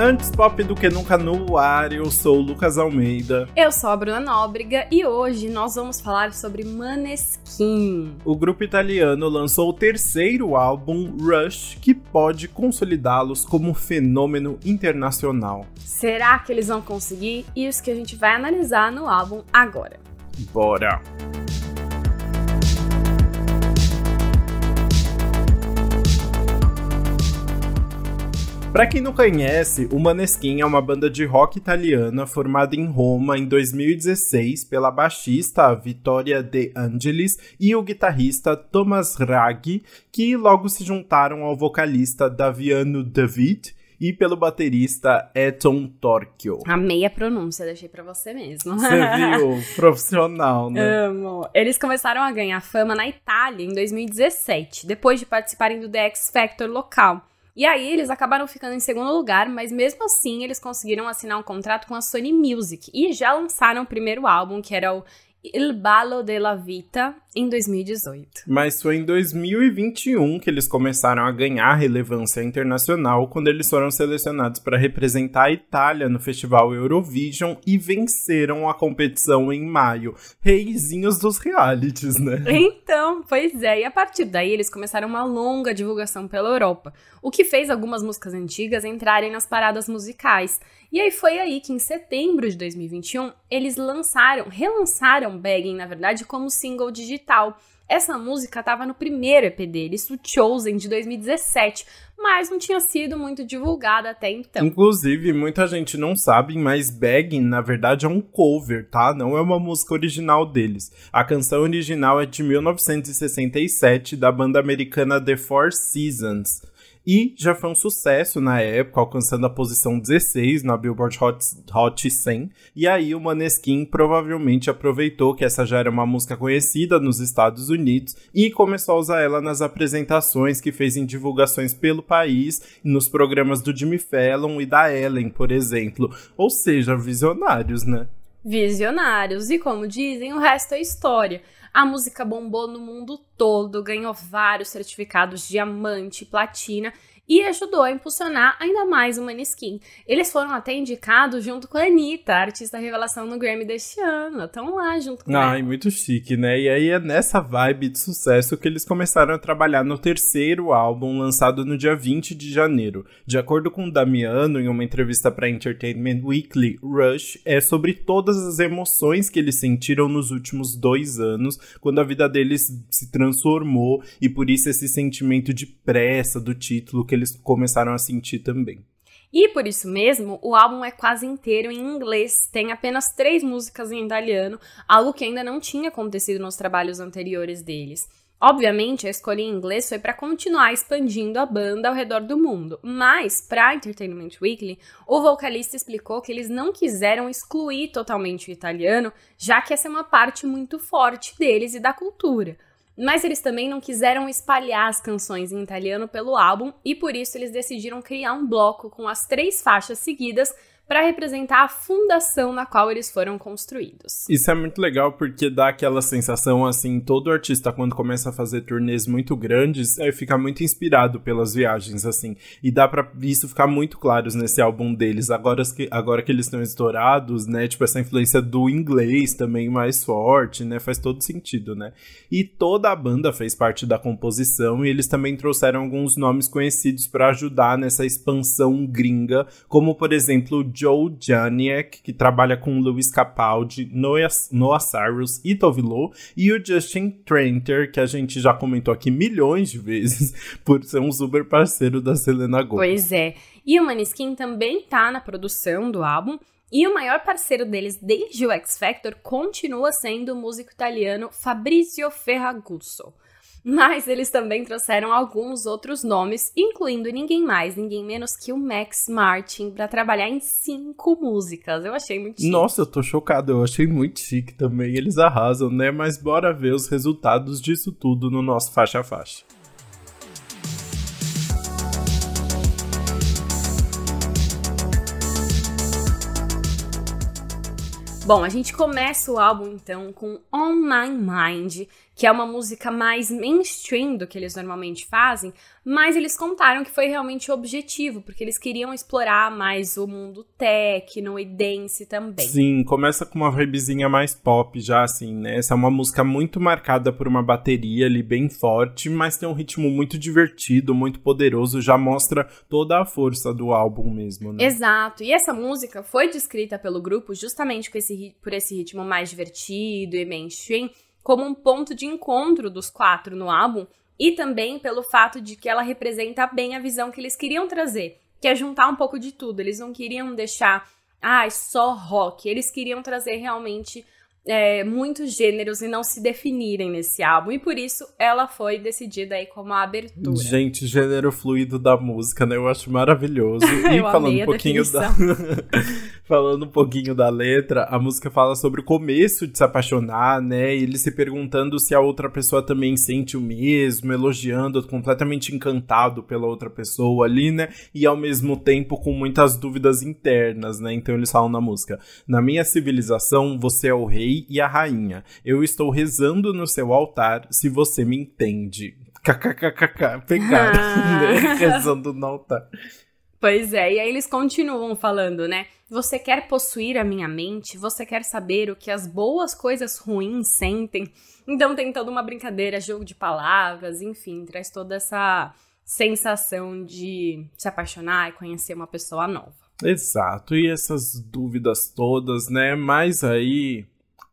Antes pop do que nunca no ar, eu sou o Lucas Almeida. Eu sou a Bruna Nóbrega e hoje nós vamos falar sobre Maneskin. O grupo italiano lançou o terceiro álbum, Rush, que pode consolidá-los como um fenômeno internacional. Será que eles vão conseguir? Isso que a gente vai analisar no álbum agora. Bora! Para quem não conhece, o Maneskin é uma banda de rock italiana formada em Roma em 2016 pela baixista Vittoria De Angelis e o guitarrista Thomas Raggi, que logo se juntaram ao vocalista Daviano David e pelo baterista Eton Torchio. Amei a pronúncia, deixei para você mesmo. Você viu? Profissional, né? Amo. Eles começaram a ganhar fama na Itália em 2017, depois de participarem do The X Factor local. E aí eles acabaram ficando em segundo lugar, mas mesmo assim eles conseguiram assinar um contrato com a Sony Music. E já lançaram o primeiro álbum, que era o Il Ballo della Vita em 2018. Mas foi em 2021 que eles começaram a ganhar relevância internacional quando eles foram selecionados para representar a Itália no festival Eurovision e venceram a competição em maio. Reizinhos dos realities, né? Então, pois é. E a partir daí eles começaram uma longa divulgação pela Europa, o que fez algumas músicas antigas entrarem nas paradas musicais. E aí foi aí que em setembro de 2021 eles lançaram, relançaram Begging, na verdade, como single digital. Essa música estava no primeiro EP deles, o Chosen, de 2017, mas não tinha sido muito divulgada até então. Inclusive, muita gente não sabe, mas Begging, na verdade, é um cover, tá? Não é uma música original deles. A canção original é de 1967, da banda americana The Four Seasons e já foi um sucesso na época, alcançando a posição 16 na Billboard Hot, Hot 100. E aí o Maneskin provavelmente aproveitou que essa já era uma música conhecida nos Estados Unidos e começou a usar ela nas apresentações que fez em divulgações pelo país, nos programas do Jimmy Fallon e da Ellen, por exemplo. Ou seja, visionários, né? Visionários, e como dizem, o resto é história. A música bombou no mundo todo, ganhou vários certificados diamante, platina e ajudou a impulsionar ainda mais o Maneskin. Eles foram até indicados junto com a Anitta, a artista revelação no Grammy deste ano. Estão lá junto com Ai, ela. muito chique, né? E aí é nessa vibe de sucesso que eles começaram a trabalhar no terceiro álbum, lançado no dia 20 de janeiro. De acordo com o Damiano, em uma entrevista para Entertainment Weekly, Rush é sobre todas as emoções que eles sentiram nos últimos dois anos, quando a vida deles se transformou, e por isso esse sentimento de pressa do título que eles começaram a sentir também. E por isso mesmo, o álbum é quase inteiro em inglês, tem apenas três músicas em italiano, algo que ainda não tinha acontecido nos trabalhos anteriores deles. Obviamente, a escolha em inglês foi para continuar expandindo a banda ao redor do mundo, mas para Entertainment Weekly, o vocalista explicou que eles não quiseram excluir totalmente o italiano, já que essa é uma parte muito forte deles e da cultura. Mas eles também não quiseram espalhar as canções em italiano pelo álbum e por isso eles decidiram criar um bloco com as três faixas seguidas para representar a fundação na qual eles foram construídos. Isso é muito legal porque dá aquela sensação assim, todo artista quando começa a fazer turnês muito grandes, é, fica muito inspirado pelas viagens assim, e dá para isso ficar muito claro nesse álbum deles. Agora que agora que eles estão estourados, né, tipo essa influência do inglês também mais forte, né, faz todo sentido, né? E toda a banda fez parte da composição e eles também trouxeram alguns nomes conhecidos para ajudar nessa expansão gringa, como por exemplo Joe Janiak, que trabalha com Luis Capaldi, Noah, Cyrus e Tovilo, e o Justin Tranter, que a gente já comentou aqui milhões de vezes, por ser um super parceiro da Selena Gomez. Pois é. E o Maneskin também tá na produção do álbum, e o maior parceiro deles desde o X Factor continua sendo o músico italiano Fabrizio Ferragusso. Mas eles também trouxeram alguns outros nomes, incluindo ninguém mais, ninguém menos que o Max Martin, para trabalhar em cinco músicas. Eu achei muito chique. Nossa, eu tô chocado, eu achei muito chique também. Eles arrasam, né? Mas bora ver os resultados disso tudo no nosso faixa a faixa. Bom, a gente começa o álbum então com On My Mind, que é uma música mais mainstream do que eles normalmente fazem, mas eles contaram que foi realmente o objetivo, porque eles queriam explorar mais o mundo techno e dance também. Sim, começa com uma vibezinha mais pop já, assim, né? Essa é uma música muito marcada por uma bateria ali bem forte, mas tem um ritmo muito divertido, muito poderoso, já mostra toda a força do álbum mesmo, né? Exato, e essa música foi descrita pelo grupo justamente esse, por esse ritmo mais divertido e mainstream, como um ponto de encontro dos quatro no álbum e também pelo fato de que ela representa bem a visão que eles queriam trazer, que é juntar um pouco de tudo. Eles não queriam deixar, ah, só rock. Eles queriam trazer realmente é, muitos gêneros e não se definirem nesse álbum. E por isso ela foi decidida aí como a abertura. Gente, gênero fluido da música, né? Eu acho maravilhoso. E falando um pouquinho da. falando um pouquinho da letra, a música fala sobre o começo de se apaixonar, né? E ele se perguntando se a outra pessoa também sente o mesmo, elogiando, completamente encantado pela outra pessoa ali, né? E ao mesmo tempo com muitas dúvidas internas, né? Então eles falam na música: Na minha civilização, você é o rei e a rainha. Eu estou rezando no seu altar, se você me entende. KKKKK, pegaram, ah. Rezando no altar. Pois é, e aí eles continuam falando, né? Você quer possuir a minha mente? Você quer saber o que as boas coisas ruins sentem? Então tem toda uma brincadeira, jogo de palavras, enfim, traz toda essa sensação de se apaixonar e conhecer uma pessoa nova. Exato, e essas dúvidas todas, né? Mas aí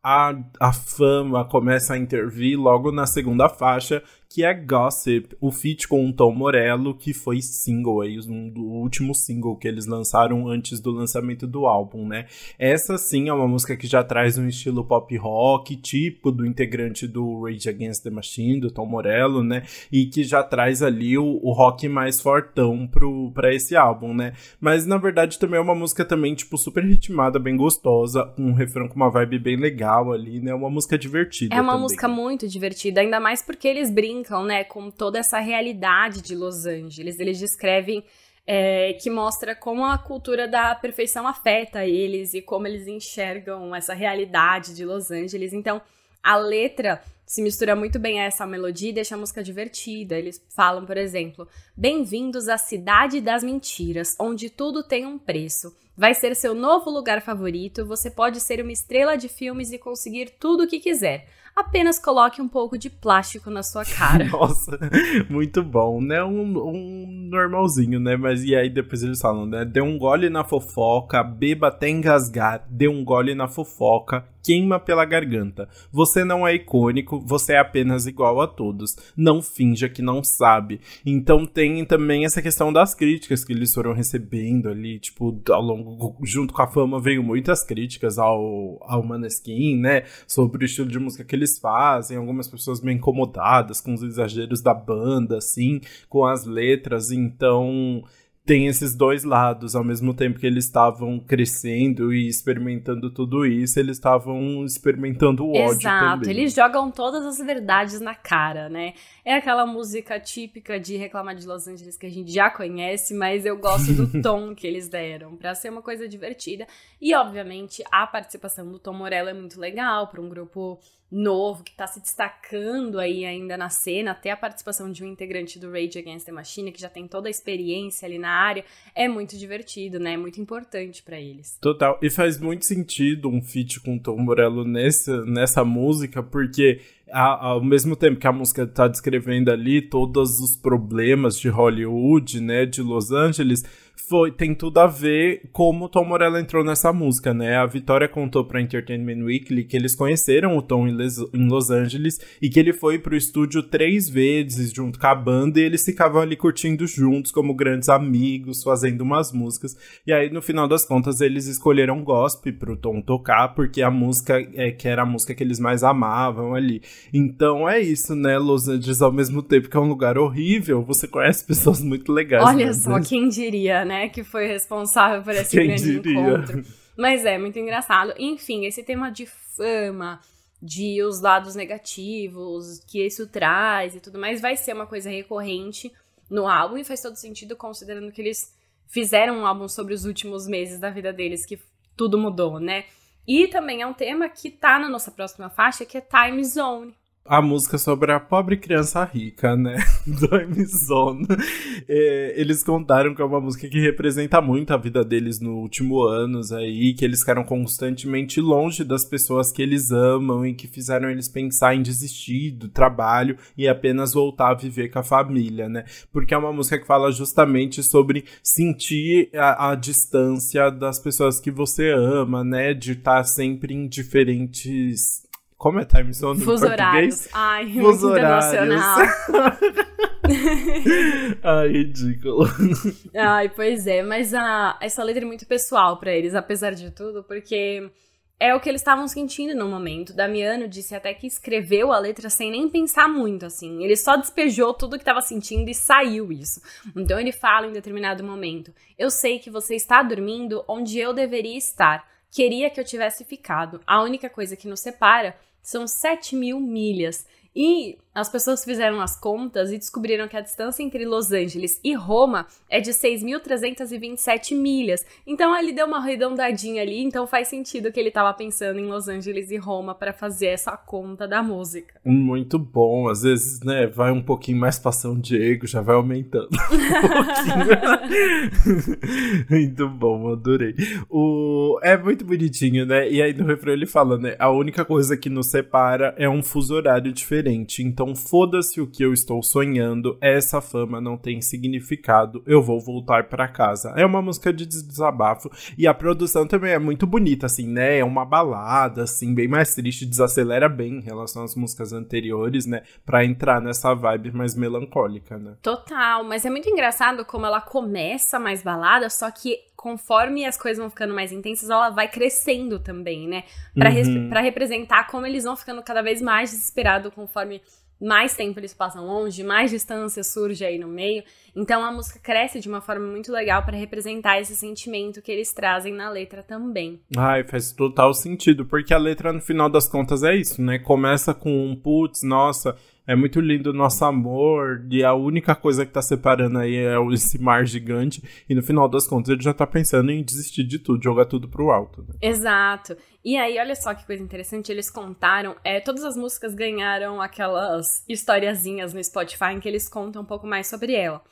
a, a fama começa a intervir logo na segunda faixa, que é Gossip, o feat com o Tom Morello, que foi single aí, um, do último single que eles lançaram antes do lançamento do álbum, né? Essa sim é uma música que já traz um estilo pop rock, tipo do integrante do Rage Against the Machine, do Tom Morello, né? E que já traz ali o, o rock mais fortão pro, pra esse álbum, né? Mas na verdade também é uma música também, tipo, super ritmada, bem gostosa, um refrão com uma vibe bem legal ali, né? Uma música divertida. É uma também. música muito divertida, ainda mais porque eles brincam brincam, né, com toda essa realidade de Los Angeles. Eles descrevem é, que mostra como a cultura da perfeição afeta eles e como eles enxergam essa realidade de Los Angeles. Então, a letra se mistura muito bem a essa melodia e deixa a música divertida. Eles falam, por exemplo, Bem-vindos à cidade das mentiras, onde tudo tem um preço. Vai ser seu novo lugar favorito, você pode ser uma estrela de filmes e conseguir tudo o que quiser apenas coloque um pouco de plástico na sua cara. Nossa, muito bom, né? Um, um normalzinho, né? Mas e aí depois eles falam, né? Dê um gole na fofoca, beba até engasgar, dê um gole na fofoca, queima pela garganta. Você não é icônico, você é apenas igual a todos. Não finja que não sabe. Então tem também essa questão das críticas que eles foram recebendo ali, tipo, ao longo, junto com a fama veio muitas críticas ao, ao Maneskin, né? Sobre o estilo de música que eles fazem, algumas pessoas meio incomodadas com os exageros da banda, assim, com as letras, então tem esses dois lados. Ao mesmo tempo que eles estavam crescendo e experimentando tudo isso, eles estavam experimentando o ódio Exato, também. eles jogam todas as verdades na cara, né? É aquela música típica de Reclamar de Los Angeles que a gente já conhece, mas eu gosto do tom que eles deram, para ser uma coisa divertida. E, obviamente, a participação do Tom Morello é muito legal para um grupo novo, que tá se destacando aí ainda na cena, até a participação de um integrante do Rage Against the Machine, que já tem toda a experiência ali na área, é muito divertido, né? É muito importante para eles. Total. E faz muito sentido um feat com Tom Morello nessa, nessa música, porque ao mesmo tempo que a música está descrevendo ali todos os problemas de Hollywood, né, de Los Angeles, foi, tem tudo a ver como o Tom Morello entrou nessa música, né? A Vitória contou pra Entertainment Weekly que eles conheceram o Tom em Los Angeles e que ele foi pro estúdio três vezes junto com a banda e eles ficavam ali curtindo juntos como grandes amigos, fazendo umas músicas. E aí, no final das contas, eles escolheram gospel pro Tom tocar, porque a música é que era a música que eles mais amavam ali. Então é isso, né? Los Angeles, ao mesmo tempo que é um lugar horrível, você conhece pessoas muito legais. Olha né? só, quem diria, né? Que foi responsável por esse quem grande diria? encontro. Mas é muito engraçado. Enfim, esse tema de fama, de os lados negativos que isso traz e tudo mais, vai ser uma coisa recorrente no álbum e faz todo sentido considerando que eles fizeram um álbum sobre os últimos meses da vida deles, que tudo mudou, né? E também é um tema que tá na nossa próxima faixa, que é Time Zone a música sobre a pobre criança rica, né? Do Amazon. É, eles contaram que é uma música que representa muito a vida deles no último anos aí, que eles ficaram constantemente longe das pessoas que eles amam e que fizeram eles pensar em desistir do trabalho e apenas voltar a viver com a família, né? Porque é uma música que fala justamente sobre sentir a, a distância das pessoas que você ama, né? De estar sempre em diferentes como é time zone Fuso horários. Ai, Fuso muito internacional. Ai, ridículo. Ai, pois é, mas a, essa letra é muito pessoal para eles, apesar de tudo, porque é o que eles estavam sentindo no momento. Damiano disse até que escreveu a letra sem nem pensar muito, assim. Ele só despejou tudo que estava sentindo e saiu isso. Então ele fala em determinado momento: Eu sei que você está dormindo onde eu deveria estar. Queria que eu tivesse ficado. A única coisa que nos separa são 7 mil milhas. E as pessoas fizeram as contas e descobriram que a distância entre Los Angeles e Roma é de 6.327 milhas. Então ele deu uma arredondadinha ali, então faz sentido que ele estava pensando em Los Angeles e Roma para fazer essa conta da música. Muito bom, às vezes, né, vai um pouquinho mais para São Diego, já vai aumentando um muito bom, adorei. O... É muito bonitinho, né? E aí no refrão ele fala, né, a única coisa que nos separa é um fuso horário diferente. Então então foda-se o que eu estou sonhando, essa fama não tem significado, eu vou voltar para casa. É uma música de desabafo e a produção também é muito bonita, assim, né? É uma balada, assim, bem mais triste, desacelera bem em relação às músicas anteriores, né? Pra entrar nessa vibe mais melancólica, né? Total, mas é muito engraçado como ela começa mais balada, só que conforme as coisas vão ficando mais intensas, ela vai crescendo também, né? Pra, uhum. Pra representar como eles vão ficando cada vez mais desesperados conforme mais tempo eles passam longe, mais distância surge aí no meio. Então a música cresce de uma forma muito legal para representar esse sentimento que eles trazem na letra também. Ai, faz total sentido, porque a letra no final das contas é isso, né? Começa com um putz, nossa, é muito lindo o nosso amor, e a única coisa que tá separando aí é esse mar gigante, e no final das contas ele já tá pensando em desistir de tudo, jogar tudo pro alto. Né? Exato. E aí, olha só que coisa interessante, eles contaram, é, todas as músicas ganharam aquelas historiazinhas no Spotify em que eles contam um pouco mais sobre ela.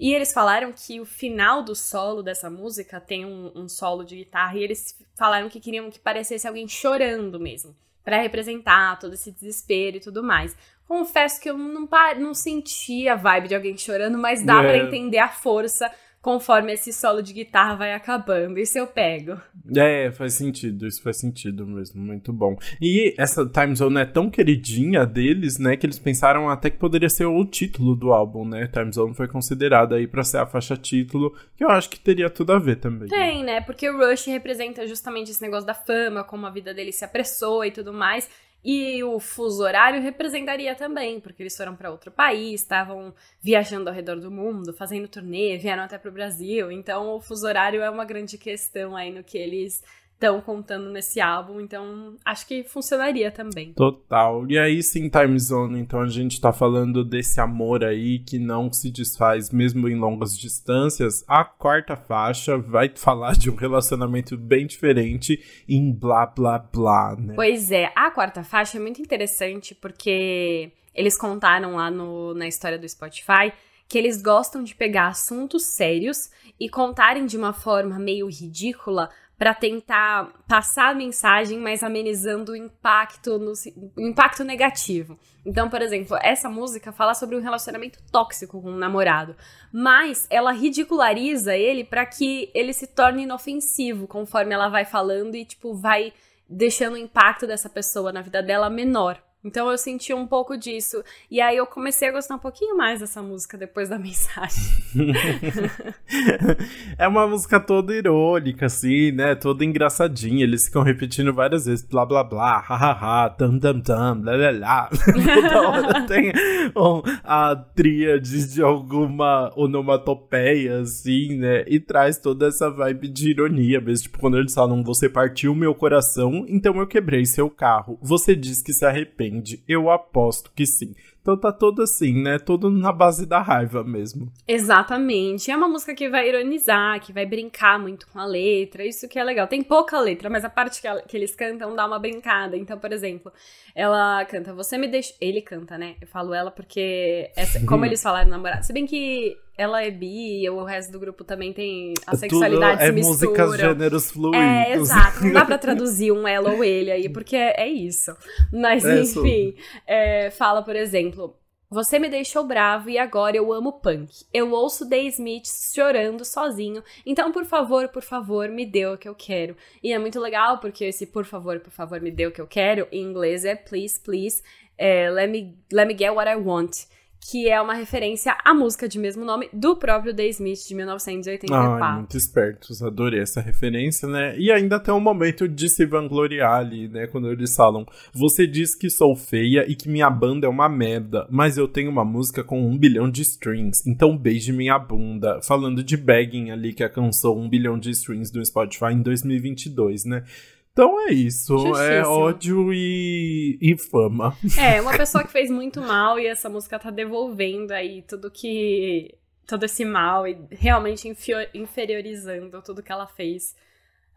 E eles falaram que o final do solo dessa música tem um, um solo de guitarra, e eles falaram que queriam que parecesse alguém chorando mesmo para representar todo esse desespero e tudo mais. Confesso que eu não, não senti a vibe de alguém chorando, mas dá é. para entender a força conforme esse solo de guitarra vai acabando. Isso eu pego. É, faz sentido, isso faz sentido mesmo, muito bom. E essa Time Zone é tão queridinha deles, né, que eles pensaram até que poderia ser o título do álbum, né? Time Zone foi considerada aí para ser a faixa título, que eu acho que teria tudo a ver também. Né? Tem, né? Porque o Rush representa justamente esse negócio da fama, como a vida dele se apressou e tudo mais. E o fuso horário representaria também, porque eles foram para outro país, estavam viajando ao redor do mundo, fazendo turnê, vieram até para o Brasil. Então, o fuso horário é uma grande questão aí no que eles estão contando nesse álbum, então acho que funcionaria também. Total. E aí sim, Time Zone, então a gente tá falando desse amor aí que não se desfaz mesmo em longas distâncias. A quarta faixa vai falar de um relacionamento bem diferente em blá blá blá, né? Pois é, a quarta faixa é muito interessante porque eles contaram lá no, na história do Spotify que eles gostam de pegar assuntos sérios e contarem de uma forma meio ridícula para tentar passar a mensagem, mas amenizando o impacto, no, o impacto negativo. Então, por exemplo, essa música fala sobre um relacionamento tóxico com um namorado, mas ela ridiculariza ele para que ele se torne inofensivo conforme ela vai falando e tipo vai deixando o impacto dessa pessoa na vida dela menor. Então eu senti um pouco disso. E aí eu comecei a gostar um pouquinho mais dessa música depois da mensagem. é uma música toda irônica, assim, né? Toda engraçadinha. Eles ficam repetindo várias vezes, blá blá blá, hahaha, tam tam tam, blá blá blá. Toda hora tem um, a tríade de alguma onomatopeia, assim, né? E traz toda essa vibe de ironia mesmo. Tipo, quando eles falam, você partiu meu coração, então eu quebrei seu carro. Você diz que se arrepende eu aposto que sim. Então tá todo assim, né? Todo na base da raiva mesmo. Exatamente. É uma música que vai ironizar, que vai brincar muito com a letra. Isso que é legal. Tem pouca letra, mas a parte que, ela, que eles cantam dá uma brincada. Então, por exemplo, ela canta, você me deixa. Ele canta, né? Eu falo ela porque, essa, como eles falaram namorado. Se bem que ela é bi, o resto do grupo também tem a sexualidade Tudo é se mistura. músicas gêneros fluidos. É, exato. Não dá pra traduzir um ela ou ele aí, porque é, é isso. Mas, é enfim, é, fala, por exemplo, você me deixou bravo e agora eu amo punk. Eu ouço The Smiths chorando sozinho. Então, por favor, por favor, me dê o que eu quero. E é muito legal porque esse por favor, por favor, me dê o que eu quero, em inglês é please, please, é, let, me, let me get what I want que é uma referência à música de mesmo nome do próprio The Smith de 1984. Ah, muito espertos, adorei essa referência, né? E ainda tem um momento de se vangloriar ali, né? Quando eles falam: Você diz que sou feia e que minha banda é uma merda, mas eu tenho uma música com um bilhão de strings, então beije minha bunda. Falando de Begging ali, que alcançou um bilhão de strings do Spotify em 2022, né? Então é isso, é ódio e, e fama. É, uma pessoa que fez muito mal e essa música tá devolvendo aí tudo que. todo esse mal e realmente inferiorizando tudo que ela fez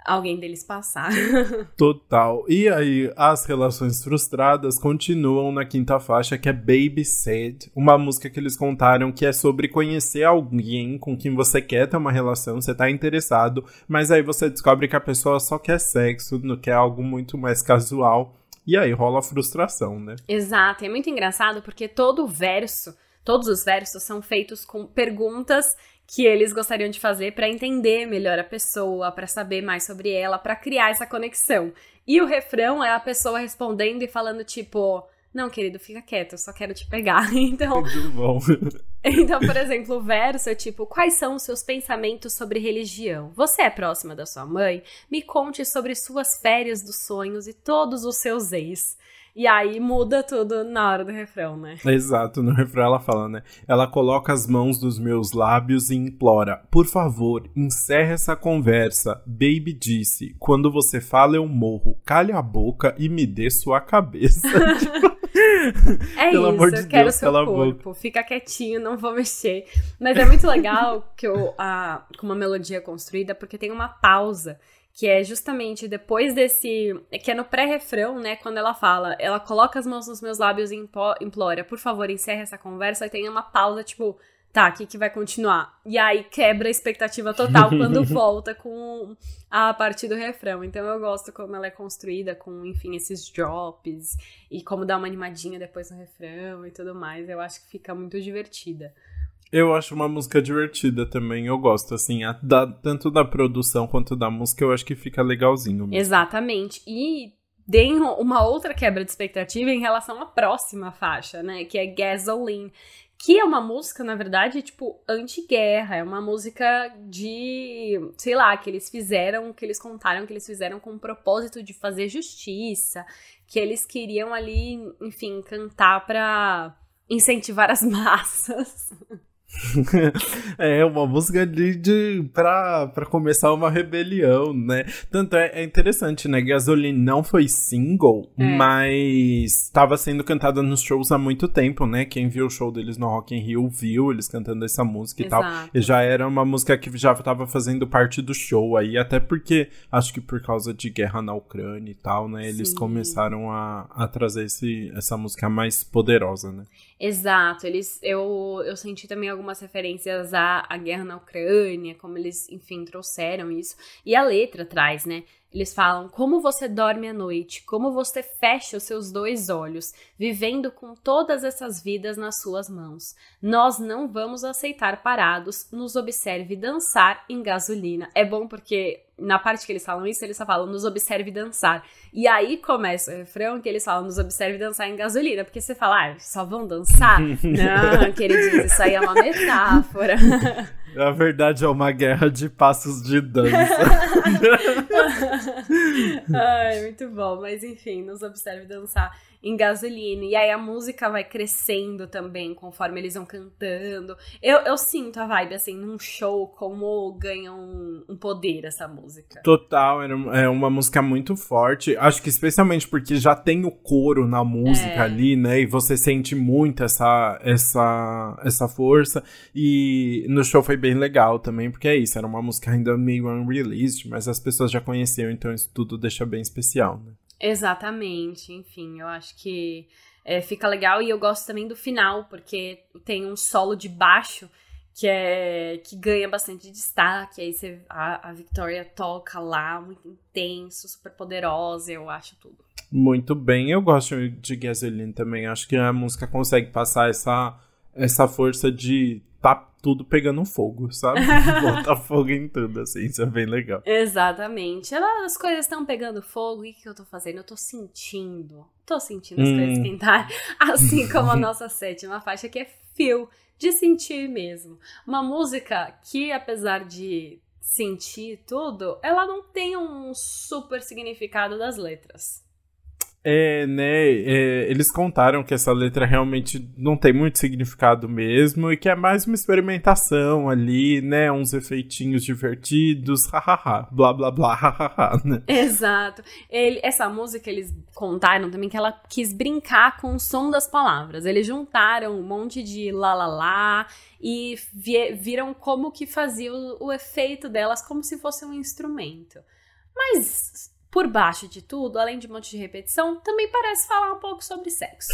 alguém deles passar. Total. E aí, as relações frustradas continuam na quinta faixa, que é Baby Said, uma música que eles contaram que é sobre conhecer alguém com quem você quer ter uma relação, você tá interessado, mas aí você descobre que a pessoa só quer sexo, não quer algo muito mais casual. E aí rola a frustração, né? Exato, é muito engraçado porque todo verso, todos os versos são feitos com perguntas que eles gostariam de fazer para entender melhor a pessoa, para saber mais sobre ela, para criar essa conexão. E o refrão é a pessoa respondendo e falando tipo, não, querido, fica quieto, eu só quero te pegar. Então, Muito bom. então, por exemplo, o verso é tipo: Quais são os seus pensamentos sobre religião? Você é próxima da sua mãe? Me conte sobre suas férias dos sonhos e todos os seus ex. E aí muda tudo na hora do refrão, né? Exato, no refrão ela fala, né? Ela coloca as mãos nos meus lábios e implora: Por favor, encerre essa conversa. Baby disse: Quando você fala, eu morro. Calhe a boca e me dê sua cabeça. é Pelo isso, amor de eu quero Deus, seu corpo. Boca. Fica quietinho, não vou mexer. Mas é muito legal que eu, a, com uma melodia construída, porque tem uma pausa que é justamente depois desse. que é no pré-refrão, né? Quando ela fala, ela coloca as mãos nos meus lábios e implora, por favor, encerre essa conversa, e tem uma pausa, tipo, tá, o que, que vai continuar? E aí quebra a expectativa total quando volta com a parte do refrão. Então eu gosto como ela é construída, com, enfim, esses drops, e como dá uma animadinha depois no refrão e tudo mais. Eu acho que fica muito divertida. Eu acho uma música divertida também, eu gosto, assim, a, da, tanto da produção quanto da música, eu acho que fica legalzinho. Mesmo. Exatamente. E tem uma outra quebra de expectativa em relação à próxima faixa, né? Que é Gasoline. Que é uma música, na verdade, tipo, anti-guerra. É uma música de, sei lá, que eles fizeram, que eles contaram que eles fizeram com o propósito de fazer justiça. Que eles queriam ali, enfim, cantar pra incentivar as massas. é uma música de, de pra, pra começar uma rebelião, né? Tanto é, é interessante, né? Gasoline não foi single, é. mas estava sendo cantada nos shows há muito tempo, né? Quem viu o show deles no Rock in Rio viu eles cantando essa música Exato. e tal. E já era uma música que já estava fazendo parte do show aí, até porque acho que por causa de guerra na Ucrânia e tal, né? Eles Sim. começaram a, a trazer esse, essa música mais poderosa, né? Exato, eles eu, eu senti também algumas referências à, à guerra na Ucrânia, como eles, enfim, trouxeram isso. E a letra traz, né? Eles falam como você dorme à noite, como você fecha os seus dois olhos, vivendo com todas essas vidas nas suas mãos. Nós não vamos aceitar parados, nos observe dançar em gasolina. É bom porque na parte que eles falam isso, eles só falam nos observe dançar. E aí começa o refrão que eles falam nos observe dançar em gasolina, porque você fala, ah, só vão dançar? não, queridinhos, isso aí é uma metáfora. A verdade é uma guerra de passos de dança. Ai, muito bom. Mas enfim, nos observe dançar em gasolina. E aí a música vai crescendo também conforme eles vão cantando. Eu, eu sinto a vibe, assim, num show, como ganha um, um poder essa música. Total, é uma música muito forte. Acho que especialmente porque já tem o coro na música é. ali, né? E você sente muito essa, essa, essa força. E no show foi bem legal também, porque é isso, era uma música ainda meio unreleased, mas as pessoas já conheciam, então isso tudo deixa bem especial, né? Exatamente, enfim, eu acho que é, fica legal e eu gosto também do final, porque tem um solo de baixo que é que ganha bastante destaque, aí você, a, a Victoria toca lá, muito intenso, super poderosa, eu acho tudo. Muito bem, eu gosto de Gasoline também, acho que a música consegue passar essa, essa força de tá tudo pegando fogo, sabe? Bota fogo em tudo, assim, isso é bem legal. Exatamente. As coisas estão pegando fogo, e o que eu tô fazendo? Eu tô sentindo. Tô sentindo as hum. coisas esquentarem. Assim como a nossa sétima faixa, que é Feel, de sentir mesmo. Uma música que, apesar de sentir tudo, ela não tem um super significado das letras. É, né? É, eles contaram que essa letra realmente não tem muito significado mesmo e que é mais uma experimentação ali, né? Uns efeitinhos divertidos, hahaha, blá blá blá, hahaha, né? Exato. Ele, essa música eles contaram também que ela quis brincar com o som das palavras. Eles juntaram um monte de lá lá lá e viram como que fazia o, o efeito delas como se fosse um instrumento. Mas por baixo de tudo, além de um monte de repetição, também parece falar um pouco sobre sexo.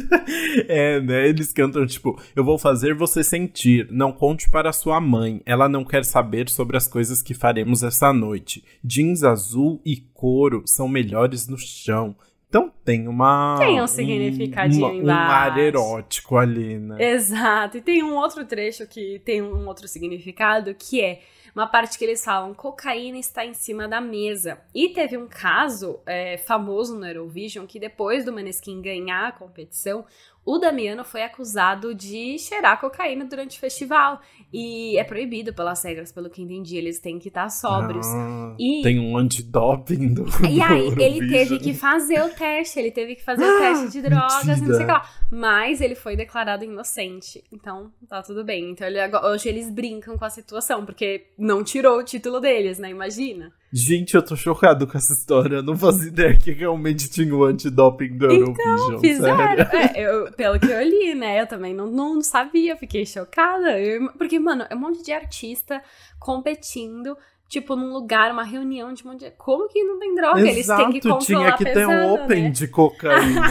é, né? Eles cantam tipo: Eu vou fazer você sentir, não conte para sua mãe, ela não quer saber sobre as coisas que faremos essa noite. Jeans azul e couro são melhores no chão. Então tem uma. Tem um significadinho um. Um ar erótico ali, né? Exato. E tem um outro trecho que tem um outro significado que é uma parte que eles falam: cocaína está em cima da mesa. E teve um caso é, famoso no Eurovision que depois do Maneskin ganhar a competição, o Damiano foi acusado de cheirar cocaína durante o festival. E é proibido pelas regras, pelo que entendi. Eles têm que estar sóbrios. Ah, e... Tem um antidoping do. E aí, ele teve que fazer o teste. Ele teve que fazer ah, o teste de drogas, mentira. não sei o que lá. Mas ele foi declarado inocente. Então, tá tudo bem. Então, ele, hoje eles brincam com a situação, porque não tirou o título deles, né? Imagina. Gente, eu tô chocado com essa história. Eu não fazia ideia que realmente tinha o antidoping do então, Eurovision. Fizeram. É, eu, pelo que eu li, né? Eu também não, não sabia, fiquei chocada. Eu, porque, mano, é um monte de artista competindo tipo, num lugar, uma reunião de um monte de... Como que não tem droga? Exato, Eles têm que controlar tinha que pesado, ter um open né? de cocaína.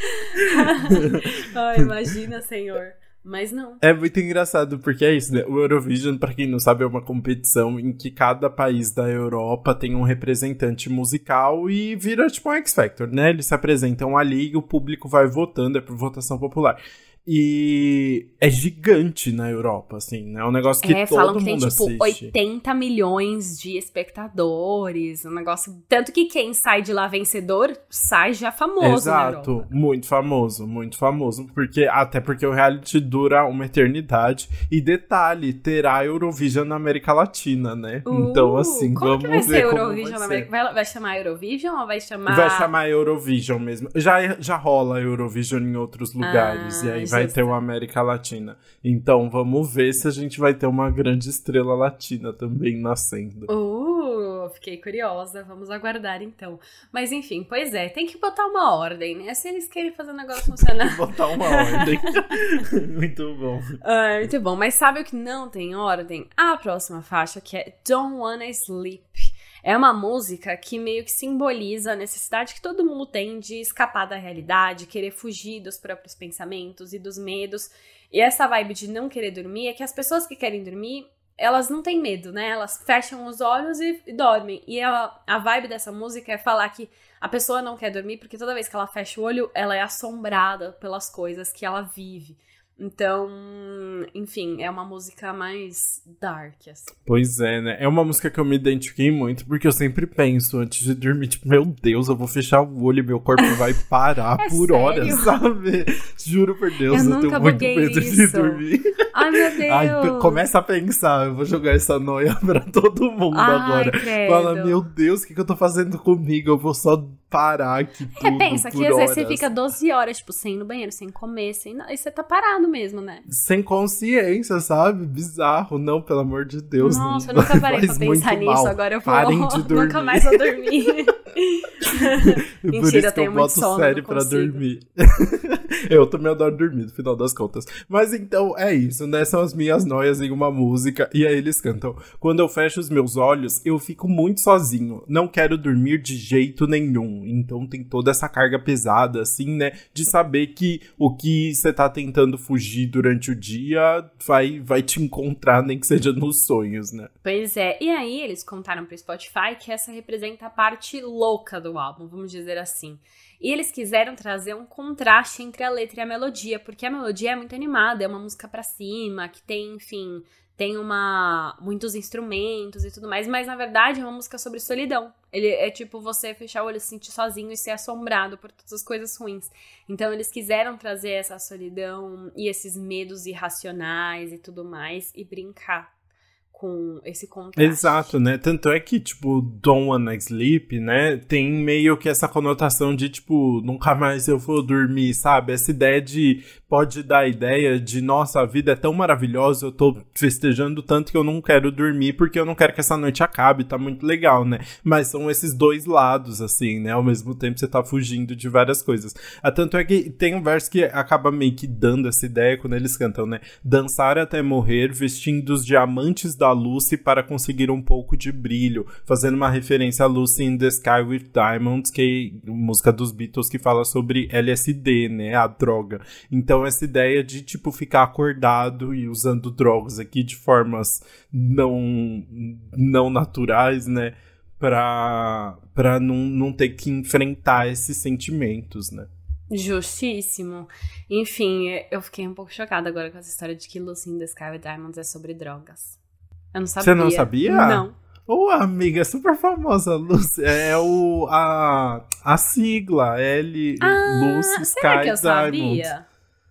oh, imagina, senhor. Mas não. É muito engraçado, porque é isso, né? O Eurovision, para quem não sabe, é uma competição em que cada país da Europa tem um representante musical e vira tipo um X Factor, né? Eles se apresentam ali e o público vai votando, é por votação popular. E é gigante na Europa, assim, né? É um negócio que é, todo falam que tem, tipo, assiste. 80 milhões de espectadores, um negócio... Tanto que quem sai de lá vencedor, sai já famoso Exato, muito famoso, muito famoso. Porque, até porque o reality dura uma eternidade. E detalhe, terá Eurovision na América Latina, né? Uh, então, assim, como vamos que vai ver ser Eurovision na América? Vai, vai chamar Eurovision ou vai chamar... Vai chamar Eurovision mesmo. Já, já rola Eurovision em outros lugares, ah, e aí vai ter uma América Latina. Então vamos ver se a gente vai ter uma grande estrela latina também nascendo. Uh, fiquei curiosa. Vamos aguardar então. Mas enfim, pois é, tem que botar uma ordem, né? Se eles querem fazer o negócio funcionar. tem que botar uma ordem. muito bom. Ah, muito bom. Mas sabe o que não tem ordem? A próxima faixa que é Don't Wanna Sleep. É uma música que meio que simboliza a necessidade que todo mundo tem de escapar da realidade, querer fugir dos próprios pensamentos e dos medos. E essa vibe de não querer dormir é que as pessoas que querem dormir, elas não têm medo, né? Elas fecham os olhos e, e dormem. E a, a vibe dessa música é falar que a pessoa não quer dormir porque toda vez que ela fecha o olho, ela é assombrada pelas coisas que ela vive. Então, enfim, é uma música mais dark, assim. Pois é, né? É uma música que eu me identifiquei muito, porque eu sempre penso antes de dormir, tipo, meu Deus, eu vou fechar o olho e meu corpo vai parar é por sério? horas, sabe? Juro por Deus, eu, eu tenho muito medo isso. de dormir. Ai, meu Deus. Ai, começa a pensar, eu vou jogar essa noia pra todo mundo Ai, agora. Credo. Fala, meu Deus, o que, que eu tô fazendo comigo? Eu vou só parar aqui tudo É, pensa que às vezes você fica 12 horas, tipo, sem ir no banheiro, sem comer, sem... E você tá parado mesmo, né? Sem consciência, sabe? Bizarro. Não, pelo amor de Deus. Nossa, não, eu nunca parei pra pensar nisso. Mal. Agora eu vou... Parem de dormir. nunca mais vou dormir. Mentira, eu tenho eu muito sono, série pra dormir. eu também adoro dormir, no final das contas. Mas então, é isso, né? São as minhas noias em uma música. E aí eles cantam. Quando eu fecho os meus olhos, eu fico muito sozinho. Não quero dormir de jeito nenhum. Então tem toda essa carga pesada, assim, né? De saber que o que você tá tentando fugir durante o dia vai, vai te encontrar, nem que seja nos sonhos, né? Pois é. E aí eles contaram pro Spotify que essa representa a parte louca do álbum, vamos dizer assim. E eles quiseram trazer um contraste entre a letra e a melodia, porque a melodia é muito animada, é uma música para cima, que tem, enfim, tem uma muitos instrumentos e tudo mais, mas na verdade é uma música sobre solidão. Ele é tipo você fechar o olho, se sentir sozinho e ser assombrado por todas as coisas ruins. Então eles quiseram trazer essa solidão e esses medos irracionais e tudo mais e brincar com esse contraste. Exato, né? Tanto é que, tipo, Don't Wanna Sleep, né? Tem meio que essa conotação de, tipo, nunca mais eu vou dormir, sabe? Essa ideia de. Pode dar a ideia de, nossa, a vida é tão maravilhosa, eu tô festejando tanto que eu não quero dormir porque eu não quero que essa noite acabe, tá muito legal, né? Mas são esses dois lados, assim, né? Ao mesmo tempo você tá fugindo de várias coisas. Ah, tanto é que tem um verso que acaba meio que dando essa ideia quando eles cantam, né? Dançar até morrer, vestindo os diamantes da Lucy para conseguir um pouco de brilho, fazendo uma referência a Lucy in the Sky with Diamonds, que é música dos Beatles que fala sobre LSD, né, a droga. Então essa ideia de tipo ficar acordado e usando drogas aqui de formas não não naturais, né, para para não, não ter que enfrentar esses sentimentos, né? Justíssimo. Enfim, eu fiquei um pouco chocada agora com essa história de que Lucy in the Sky with Diamonds é sobre drogas. Eu não sabia. Você não sabia? Não. Ô, oh, amiga, super famosa, Lucy. É o, a, a sigla, L, ah, Lucy Sky será que eu Diamond. Sabia?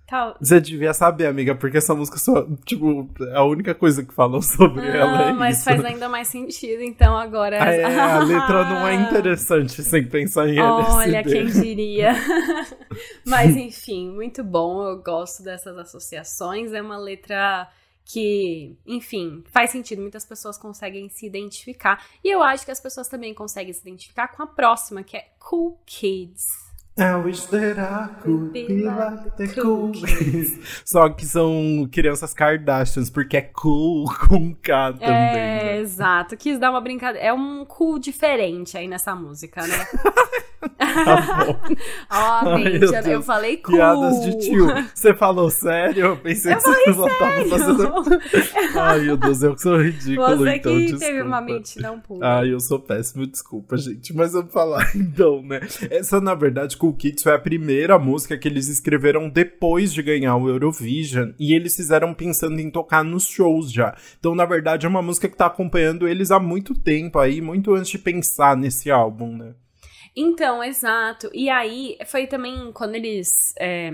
Tal. Você devia saber, amiga, porque essa música só, tipo, é a única coisa que falam sobre ah, ela é mas isso. faz ainda mais sentido, então agora... É, a letra não é interessante sem pensar em LSD. Olha, quem diria. mas enfim, muito bom, eu gosto dessas associações, é uma letra que, enfim, faz sentido, muitas pessoas conseguem se identificar. E eu acho que as pessoas também conseguem se identificar com a próxima, que é Cool Kids. I wish that I could be like the cool kids. Só que são crianças Kardashians, porque é cool com K também. É, né? exato. Quis dar uma brincadeira. É um cool diferente aí nessa música, né? tá bom. Ó, oh, gente, eu, eu, falei cool. Piadas de tio. Você falou sério? Eu pensei eu que você só tava fazendo. Ai, meu Deus, eu sou ridículo, você então, que desculpa. teve uma mente não pura. Ai, eu sou péssimo, desculpa, gente. Mas vamos falar então, né? Essa, na verdade, Cool Kids foi a primeira música que eles escreveram depois de ganhar o Eurovision. E eles fizeram pensando em tocar nos shows já. Então, na verdade, é uma música que tá acompanhando eles há muito tempo aí, muito antes de pensar nesse álbum, né? Então, exato. E aí, foi também quando eles é,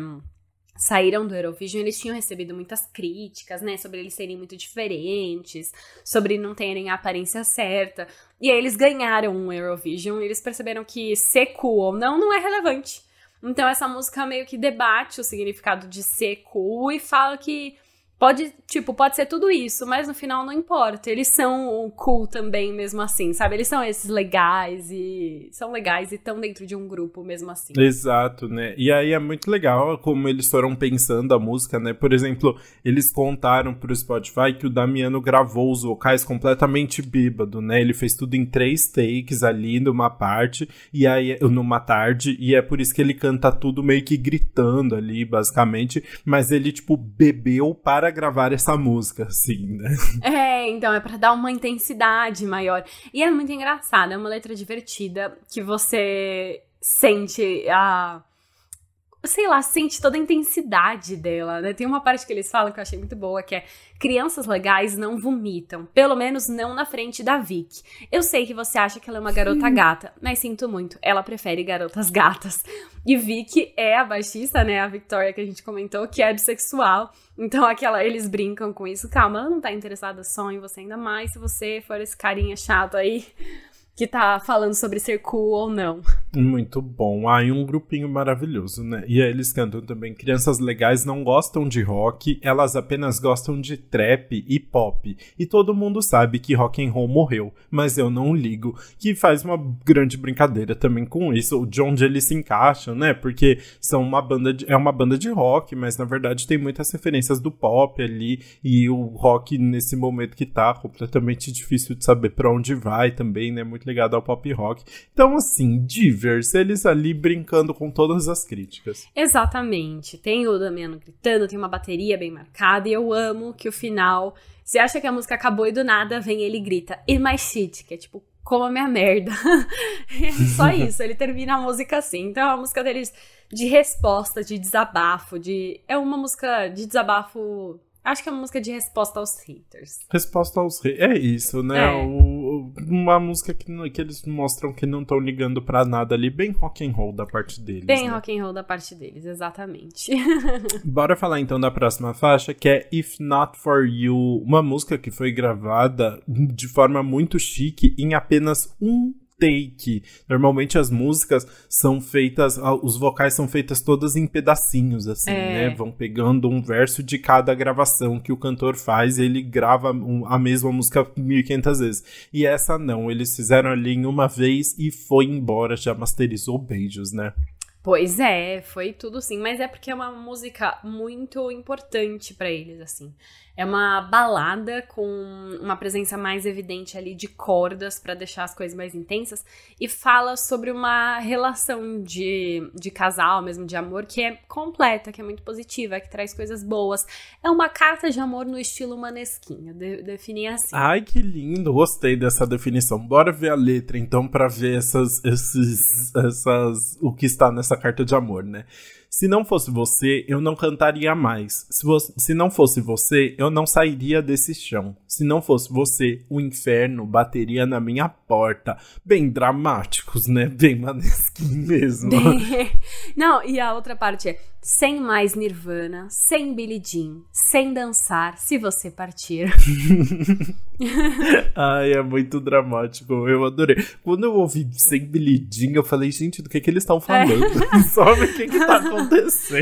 saíram do Eurovision, eles tinham recebido muitas críticas, né? Sobre eles serem muito diferentes, sobre não terem a aparência certa. E aí eles ganharam um Eurovision e eles perceberam que ser cool ou não não é relevante. Então essa música meio que debate o significado de ser cool e fala que Pode, tipo, pode ser tudo isso, mas no final não importa. Eles são cool também, mesmo assim, sabe? Eles são esses legais e. São legais e estão dentro de um grupo mesmo assim. Exato, né? E aí é muito legal como eles foram pensando a música, né? Por exemplo, eles contaram pro Spotify que o Damiano gravou os vocais completamente bêbado, né? Ele fez tudo em três takes ali numa parte, e aí, numa tarde, e é por isso que ele canta tudo meio que gritando ali, basicamente. Mas ele, tipo, bebeu para para gravar essa música, assim, né? É, então é para dar uma intensidade maior. E é muito engraçado, é uma letra divertida que você sente a sei lá, sente toda a intensidade dela, né? Tem uma parte que eles falam que eu achei muito boa, que é crianças legais não vomitam, pelo menos não na frente da Vic. Eu sei que você acha que ela é uma garota gata, mas sinto muito, ela prefere garotas gatas. E Vic é a baixista, né, a Victoria que a gente comentou, que é bissexual. Então aquela eles brincam com isso. Calma, ela não tá interessada só em você ainda mais se você for esse carinha chato aí que tá falando sobre ser cool ou não. Muito bom. Aí ah, um grupinho maravilhoso, né? E aí eles cantam também. Crianças legais não gostam de rock, elas apenas gostam de trap e pop. E todo mundo sabe que rock and roll morreu, mas eu não ligo. Que faz uma grande brincadeira também com isso, de onde eles se encaixam, né? Porque são uma banda de, é uma banda de rock, mas na verdade tem muitas referências do pop ali e o rock nesse momento que tá completamente difícil de saber para onde vai também, né? Muito ligado ao pop rock. Então assim, de eles ali brincando com todas as críticas. Exatamente. Tem o Damiano gritando, tem uma bateria bem marcada, e eu amo que o final. Você acha que a música acabou e do nada vem ele e grita, In my shit, que é tipo, como a minha merda. Só isso, ele termina a música assim. Então é uma música deles de resposta, de desabafo, de. É uma música de desabafo Acho que é uma música de resposta aos haters. Resposta aos haters. É isso, né? É. O, uma música que, que eles mostram que não estão ligando para nada ali, bem rock and roll da parte deles. Bem né? rock and roll da parte deles, exatamente. Bora falar então da próxima faixa, que é If Not For You, uma música que foi gravada de forma muito chique em apenas um take. Normalmente as músicas são feitas, os vocais são feitas todas em pedacinhos, assim, é. né? Vão pegando um verso de cada gravação que o cantor faz e ele grava a mesma música 1500 vezes. E essa não, eles fizeram ali em uma vez e foi embora, já masterizou beijos, né? Pois é, foi tudo sim, mas é porque é uma música muito importante para eles, assim. É uma balada com uma presença mais evidente ali de cordas para deixar as coisas mais intensas e fala sobre uma relação de, de casal, mesmo de amor, que é completa, que é muito positiva, que traz coisas boas. É uma carta de amor no estilo manesquinho, de, definir assim. Ai, que lindo, gostei dessa definição. Bora ver a letra então para ver essas, esses, essas, o que está nessa carta de amor, né? Se não fosse você, eu não cantaria mais. Se, você, se não fosse você, eu não sairia desse chão. Se não fosse você, o inferno bateria na minha porta. Bem dramáticos, né? Bem manesquim mesmo. não, e a outra parte é sem mais Nirvana, sem Billie Jean, sem dançar, se você partir. Ai, é muito dramático. Eu adorei. Quando eu ouvi sem Billie Jean, eu falei, gente, do que, que eles estão falando? É. Sabe o que, que tá acontecendo?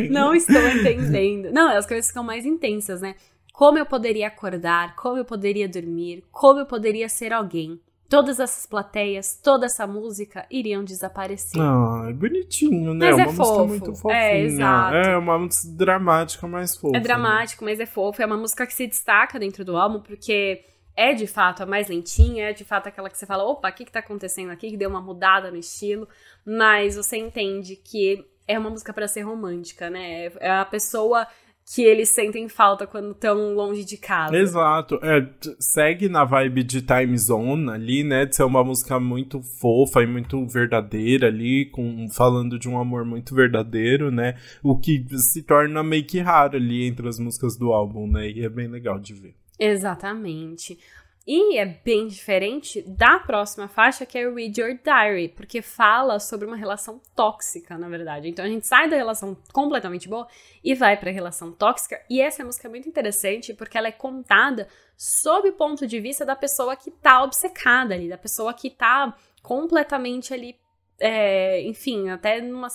Não estou entendendo. Não, as coisas ficam mais intensas, né? Como eu poderia acordar, como eu poderia dormir, como eu poderia ser alguém. Todas essas plateias, toda essa música iriam desaparecer. Ah, é bonitinho, né? Mas é uma fofo. música muito fofinha. É, exato. É uma música dramática, mas fofa. É dramático, né? mas é fofo. É uma música que se destaca dentro do álbum, porque é de fato a mais lentinha, é de fato aquela que você fala, opa, o que, que tá acontecendo aqui? Que deu uma mudada no estilo, mas você entende que é uma música para ser romântica, né? É a pessoa que eles sentem falta quando estão longe de casa. Exato. É, segue na vibe de Time Zone ali, né? De ser uma música muito fofa e muito verdadeira ali, com, falando de um amor muito verdadeiro, né? O que se torna meio que raro ali entre as músicas do álbum, né? E é bem legal de ver. Exatamente. E é bem diferente da próxima faixa, que é Read Your Diary, porque fala sobre uma relação tóxica, na verdade. Então a gente sai da relação completamente boa e vai para a relação tóxica. E essa música é muito interessante porque ela é contada sob o ponto de vista da pessoa que tá obcecada ali, da pessoa que tá completamente ali, é, enfim, até numa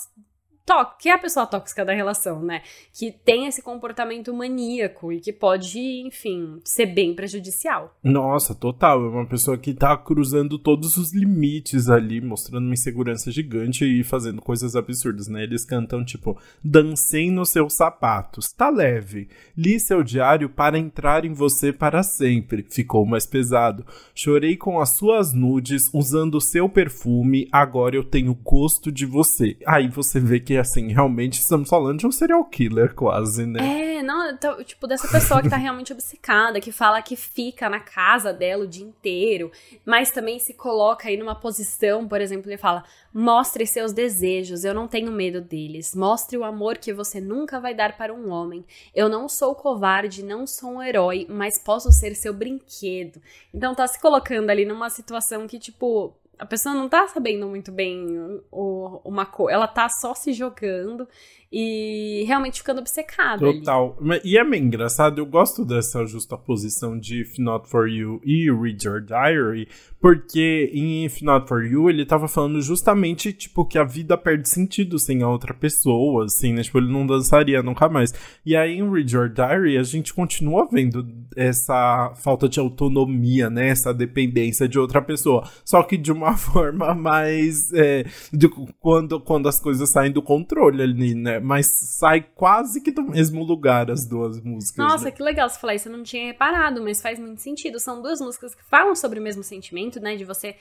que é a pessoa tóxica da relação, né? Que tem esse comportamento maníaco e que pode, enfim, ser bem prejudicial. Nossa, total. É uma pessoa que tá cruzando todos os limites ali, mostrando uma insegurança gigante e fazendo coisas absurdas, né? Eles cantam tipo: dancei nos seus sapatos, tá leve. Li seu diário para entrar em você para sempre. Ficou mais pesado. Chorei com as suas nudes, usando seu perfume. Agora eu tenho gosto de você. Aí você vê que assim, realmente estamos falando de um serial killer quase, né? É, não, então, tipo, dessa pessoa que tá realmente obcecada, que fala que fica na casa dela o dia inteiro, mas também se coloca aí numa posição, por exemplo, ele fala: mostre seus desejos, eu não tenho medo deles. Mostre o amor que você nunca vai dar para um homem. Eu não sou covarde, não sou um herói, mas posso ser seu brinquedo. Então tá se colocando ali numa situação que, tipo, a pessoa não tá sabendo muito bem o, uma coisa, ela tá só se jogando e realmente ficando obcecada. Total. Ali. E é meio engraçado, eu gosto dessa justa posição de If Not For You e Read Your Diary, porque em If Not For You ele tava falando justamente, tipo, que a vida perde sentido sem a outra pessoa, assim, né? Tipo, ele não dançaria nunca mais. E aí em Read Your Diary a gente continua vendo essa falta de autonomia, né? Essa dependência de outra pessoa. Só que de uma forma mais. É, de, quando, quando as coisas saem do controle ali, né? Mas sai quase que do mesmo lugar as duas músicas. Nossa, né? que legal você falar isso. Eu não tinha reparado, mas faz muito sentido. São duas músicas que falam sobre o mesmo sentimento, né? De você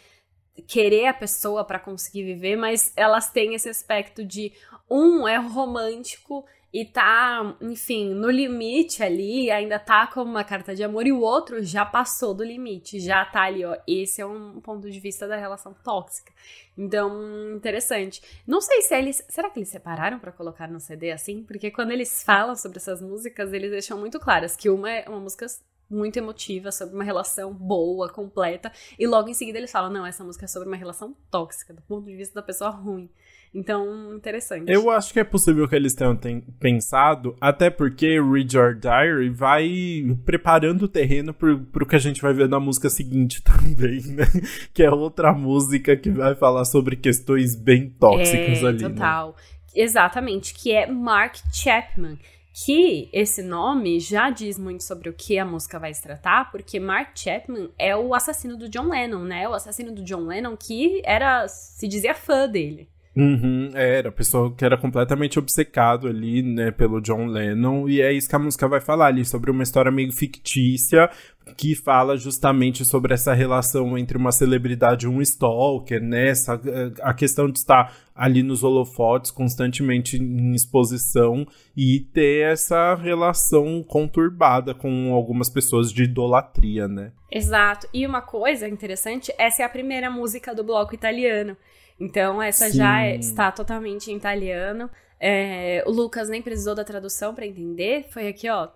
querer a pessoa para conseguir viver, mas elas têm esse aspecto de um é romântico e tá, enfim, no limite ali, ainda tá como uma carta de amor, e o outro já passou do limite, já tá ali, ó. Esse é um ponto de vista da relação tóxica. Então, interessante. Não sei se eles. Será que eles separaram para colocar no CD assim? Porque quando eles falam sobre essas músicas, eles deixam muito claras que uma é uma música muito emotiva, sobre uma relação boa, completa, e logo em seguida eles falam: não, essa música é sobre uma relação tóxica, do ponto de vista da pessoa ruim. Então, interessante. Eu acho que é possível que eles tenham pensado, até porque Read Your Diary vai preparando o terreno pro, pro que a gente vai ver na música seguinte também, né? Que é outra música que vai falar sobre questões bem tóxicas é, ali. Né? Total. Né? Exatamente, que é Mark Chapman que esse nome já diz muito sobre o que a música vai se tratar, porque Mark Chapman é o assassino do John Lennon, né? O assassino do John Lennon que era se dizia fã dele. Uhum, era a pessoa que era completamente obcecado ali, né, pelo John Lennon, e é isso que a música vai falar ali, sobre uma história meio fictícia, que fala justamente sobre essa relação entre uma celebridade e um stalker, né, essa, a questão de estar ali nos holofotes, constantemente em exposição, e ter essa relação conturbada com algumas pessoas de idolatria, né. Exato, e uma coisa interessante, essa é a primeira música do bloco italiano, então, essa Sim. já é, está totalmente em italiano. É, o Lucas nem precisou da tradução para entender. Foi aqui, ó,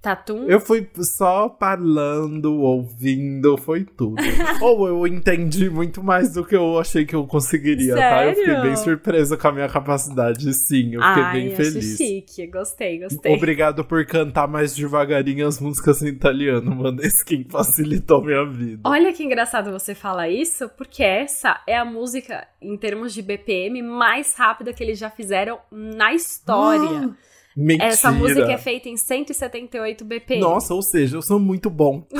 Tatum? Eu fui só falando, ouvindo, foi tudo. Ou eu entendi muito mais do que eu achei que eu conseguiria, Sério? tá? Eu fiquei bem surpresa com a minha capacidade, sim. Eu fiquei Ai, bem feliz. chique, gostei, gostei. Obrigado por cantar mais devagarinho as músicas em italiano, mano. Esse quem facilitou minha vida. Olha que engraçado você falar isso, porque essa é a música, em termos de BPM, mais rápida que eles já fizeram na história. Ah! Mentira. Essa música é feita em 178 BPM. Nossa, ou seja, eu sou muito bom.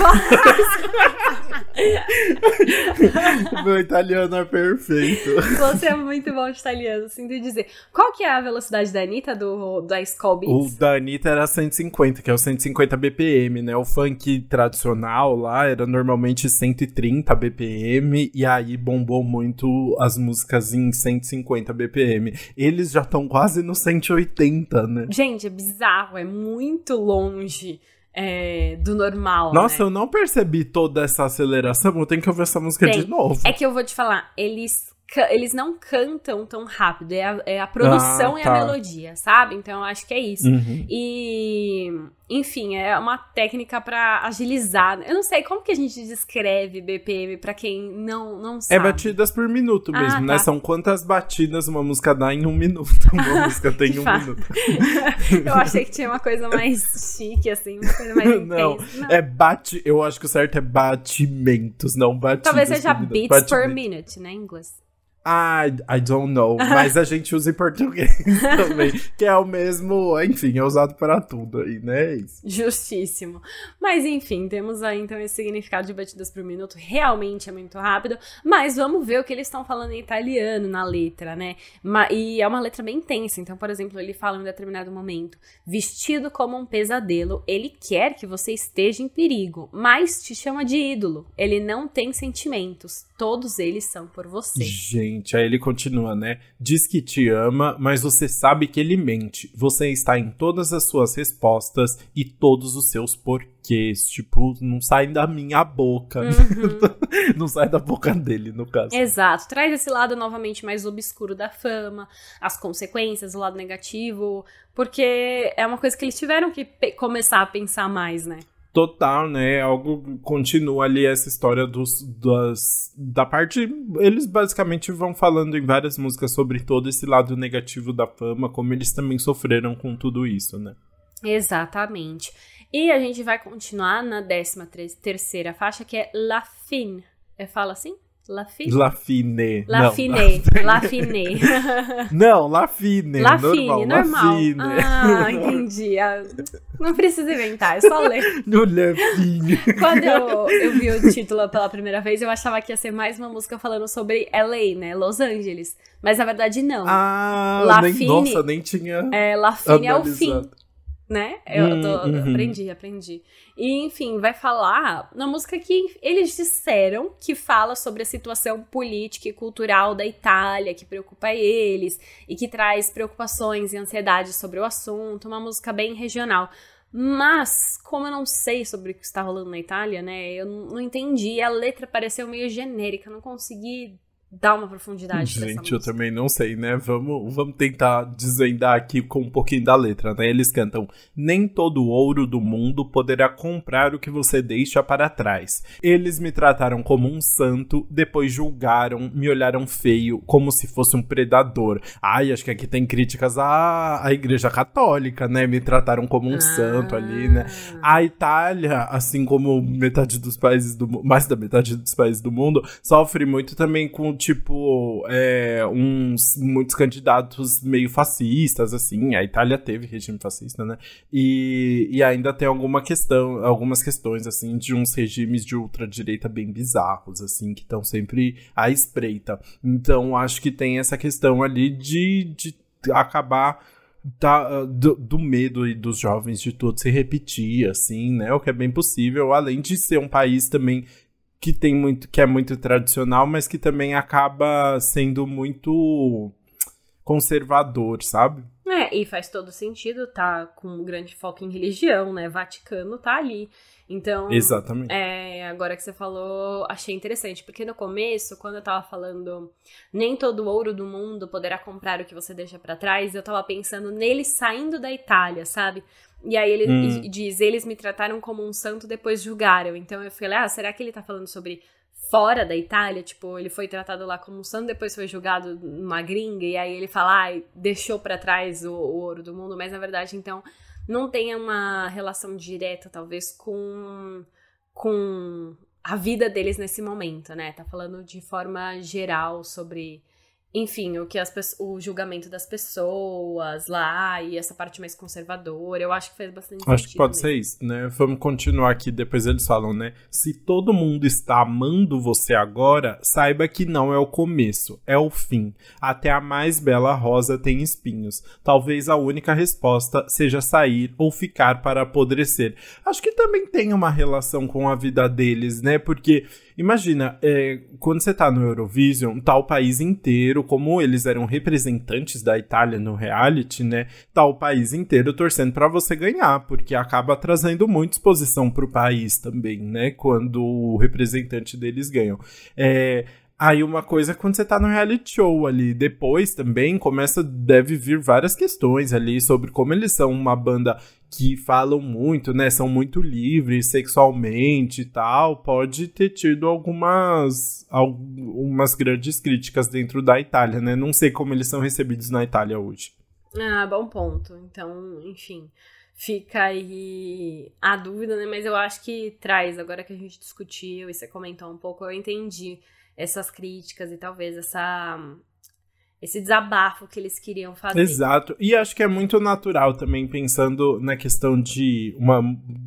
Meu italiano é perfeito. Você é muito bom de italiano, sinto dizer. Qual que é a velocidade da Anitta do, da Skull Beats? O da Anitta era 150, que é o 150 BPM, né? O funk tradicional lá era normalmente 130 BPM, e aí bombou muito as músicas em 150 BPM. Eles já estão quase no 180, né? Gente, Gente, é bizarro, é muito longe é, do normal. Nossa, né? eu não percebi toda essa aceleração. Eu tenho que ouvir essa música Tem. de novo. É que eu vou te falar, eles eles não cantam tão rápido, é a, é a produção ah, tá. e a tá. melodia, sabe? Então eu acho que é isso. Uhum. E, enfim, é uma técnica para agilizar. Eu não sei como que a gente descreve BPM para quem não, não é sabe. É batidas por minuto mesmo, ah, né? tá. São quantas batidas uma música dá em um minuto. Uma música tem um minuto. eu achei que tinha uma coisa mais chique, assim, uma coisa mais não, intensa. Não, é bate. Eu acho que o certo é batimentos, não batidas. Talvez seja beats per minute, né, em inglês. I, I don't know. Mas a gente usa em português também. que é o mesmo, enfim, é usado para tudo aí, né? Isso. Justíssimo. Mas enfim, temos aí então esse significado de batidas por minuto. Realmente é muito rápido. Mas vamos ver o que eles estão falando em italiano na letra, né? E é uma letra bem intensa. Então, por exemplo, ele fala em um determinado momento: vestido como um pesadelo, ele quer que você esteja em perigo, mas te chama de ídolo. Ele não tem sentimentos. Todos eles são por você. Gente. Aí ele continua, né? Diz que te ama, mas você sabe que ele mente. Você está em todas as suas respostas e todos os seus porquês. Tipo, não saem da minha boca. Uhum. não sai da boca dele, no caso. Exato. Traz esse lado novamente mais obscuro da fama, as consequências, o lado negativo. Porque é uma coisa que eles tiveram que começar a pensar mais, né? Total, né? Algo continua ali essa história dos das, da parte. Eles basicamente vão falando em várias músicas sobre todo esse lado negativo da fama, como eles também sofreram com tudo isso, né? Exatamente. E a gente vai continuar na décima terceira faixa, que é La Fin. É, fala assim? Lafine. Lafine. Lafine. Lafine. Não, Lafine. Lafine, normal. normal. Lafine. Ah, entendi. Ah, não precisa inventar, é só ler. No Lafine. Quando eu, eu vi o título pela primeira vez, eu achava que ia ser mais uma música falando sobre LA, né? Los Angeles. Mas na verdade não. Ah, Lafine, nem, nossa, nem tinha. É, Lafine é o fim né? Eu hum, tô, uhum. aprendi, aprendi. E, enfim, vai falar na música que eles disseram que fala sobre a situação política e cultural da Itália, que preocupa eles e que traz preocupações e ansiedade sobre o assunto. Uma música bem regional. Mas, como eu não sei sobre o que está rolando na Itália, né? Eu não entendi. A letra pareceu meio genérica, não consegui dá uma profundidade Gente, eu também não sei, né? Vamos, vamos tentar desvendar aqui com um pouquinho da letra, né? Eles cantam: Nem todo ouro do mundo poderá comprar o que você deixa para trás. Eles me trataram como um santo, depois julgaram, me olharam feio, como se fosse um predador. Ai, acho que aqui tem críticas à, à Igreja Católica, né? Me trataram como um ah. santo ali, né? A Itália, assim como metade dos países do mais da metade dos países do mundo, sofre muito também com tipo, é, uns muitos candidatos meio fascistas, assim. A Itália teve regime fascista, né? E, e ainda tem alguma questão, algumas questões, assim, de uns regimes de ultradireita bem bizarros, assim, que estão sempre à espreita. Então, acho que tem essa questão ali de, de acabar da, do, do, medo e dos jovens de tudo se repetir, assim, né? O que é bem possível, além de ser um país também que tem muito que é muito tradicional, mas que também acaba sendo muito conservador, sabe? É, e faz todo sentido, tá com um grande foco em religião, né? Vaticano tá ali. Então, Exatamente. É, agora que você falou, achei interessante, porque no começo, quando eu tava falando nem todo ouro do mundo poderá comprar o que você deixa para trás, eu tava pensando nele saindo da Itália, sabe? E aí ele hum. diz: eles me trataram como um santo, depois julgaram. Então eu falei: ah, será que ele tá falando sobre fora da Itália? Tipo, ele foi tratado lá como um santo, depois foi julgado numa gringa, e aí ele fala: ah, deixou para trás o, o ouro do mundo. Mas na verdade, então, não tem uma relação direta, talvez, com. com a vida deles nesse momento, né? Tá falando de forma geral sobre enfim, o que as, o julgamento das pessoas lá e essa parte mais conservadora, eu acho que fez bastante acho Acho que pode mesmo. ser isso, né? Vamos continuar aqui, depois eles falam, né? Se todo mundo está amando você agora, saiba que não é o começo, é o fim. Até a mais bela rosa tem espinhos. Talvez a única resposta seja sair ou ficar para apodrecer. Acho que também tem uma relação com a vida deles, né? Porque Imagina, é, quando você tá no Eurovision, tá o país inteiro, como eles eram representantes da Itália no reality, né? Tá o país inteiro torcendo para você ganhar, porque acaba trazendo muita exposição pro país também, né? Quando o representante deles ganham. É, Aí uma coisa é quando você tá no reality show ali, depois também começa, deve vir várias questões ali sobre como eles são uma banda que falam muito, né, são muito livres sexualmente e tal, pode ter tido algumas algumas grandes críticas dentro da Itália, né? Não sei como eles são recebidos na Itália hoje. Ah, bom ponto. Então, enfim, fica aí a dúvida, né? Mas eu acho que traz, agora que a gente discutiu e você comentou um pouco, eu entendi essas críticas e talvez essa esse desabafo que eles queriam fazer. Exato. E acho que é muito natural também pensando na questão de uma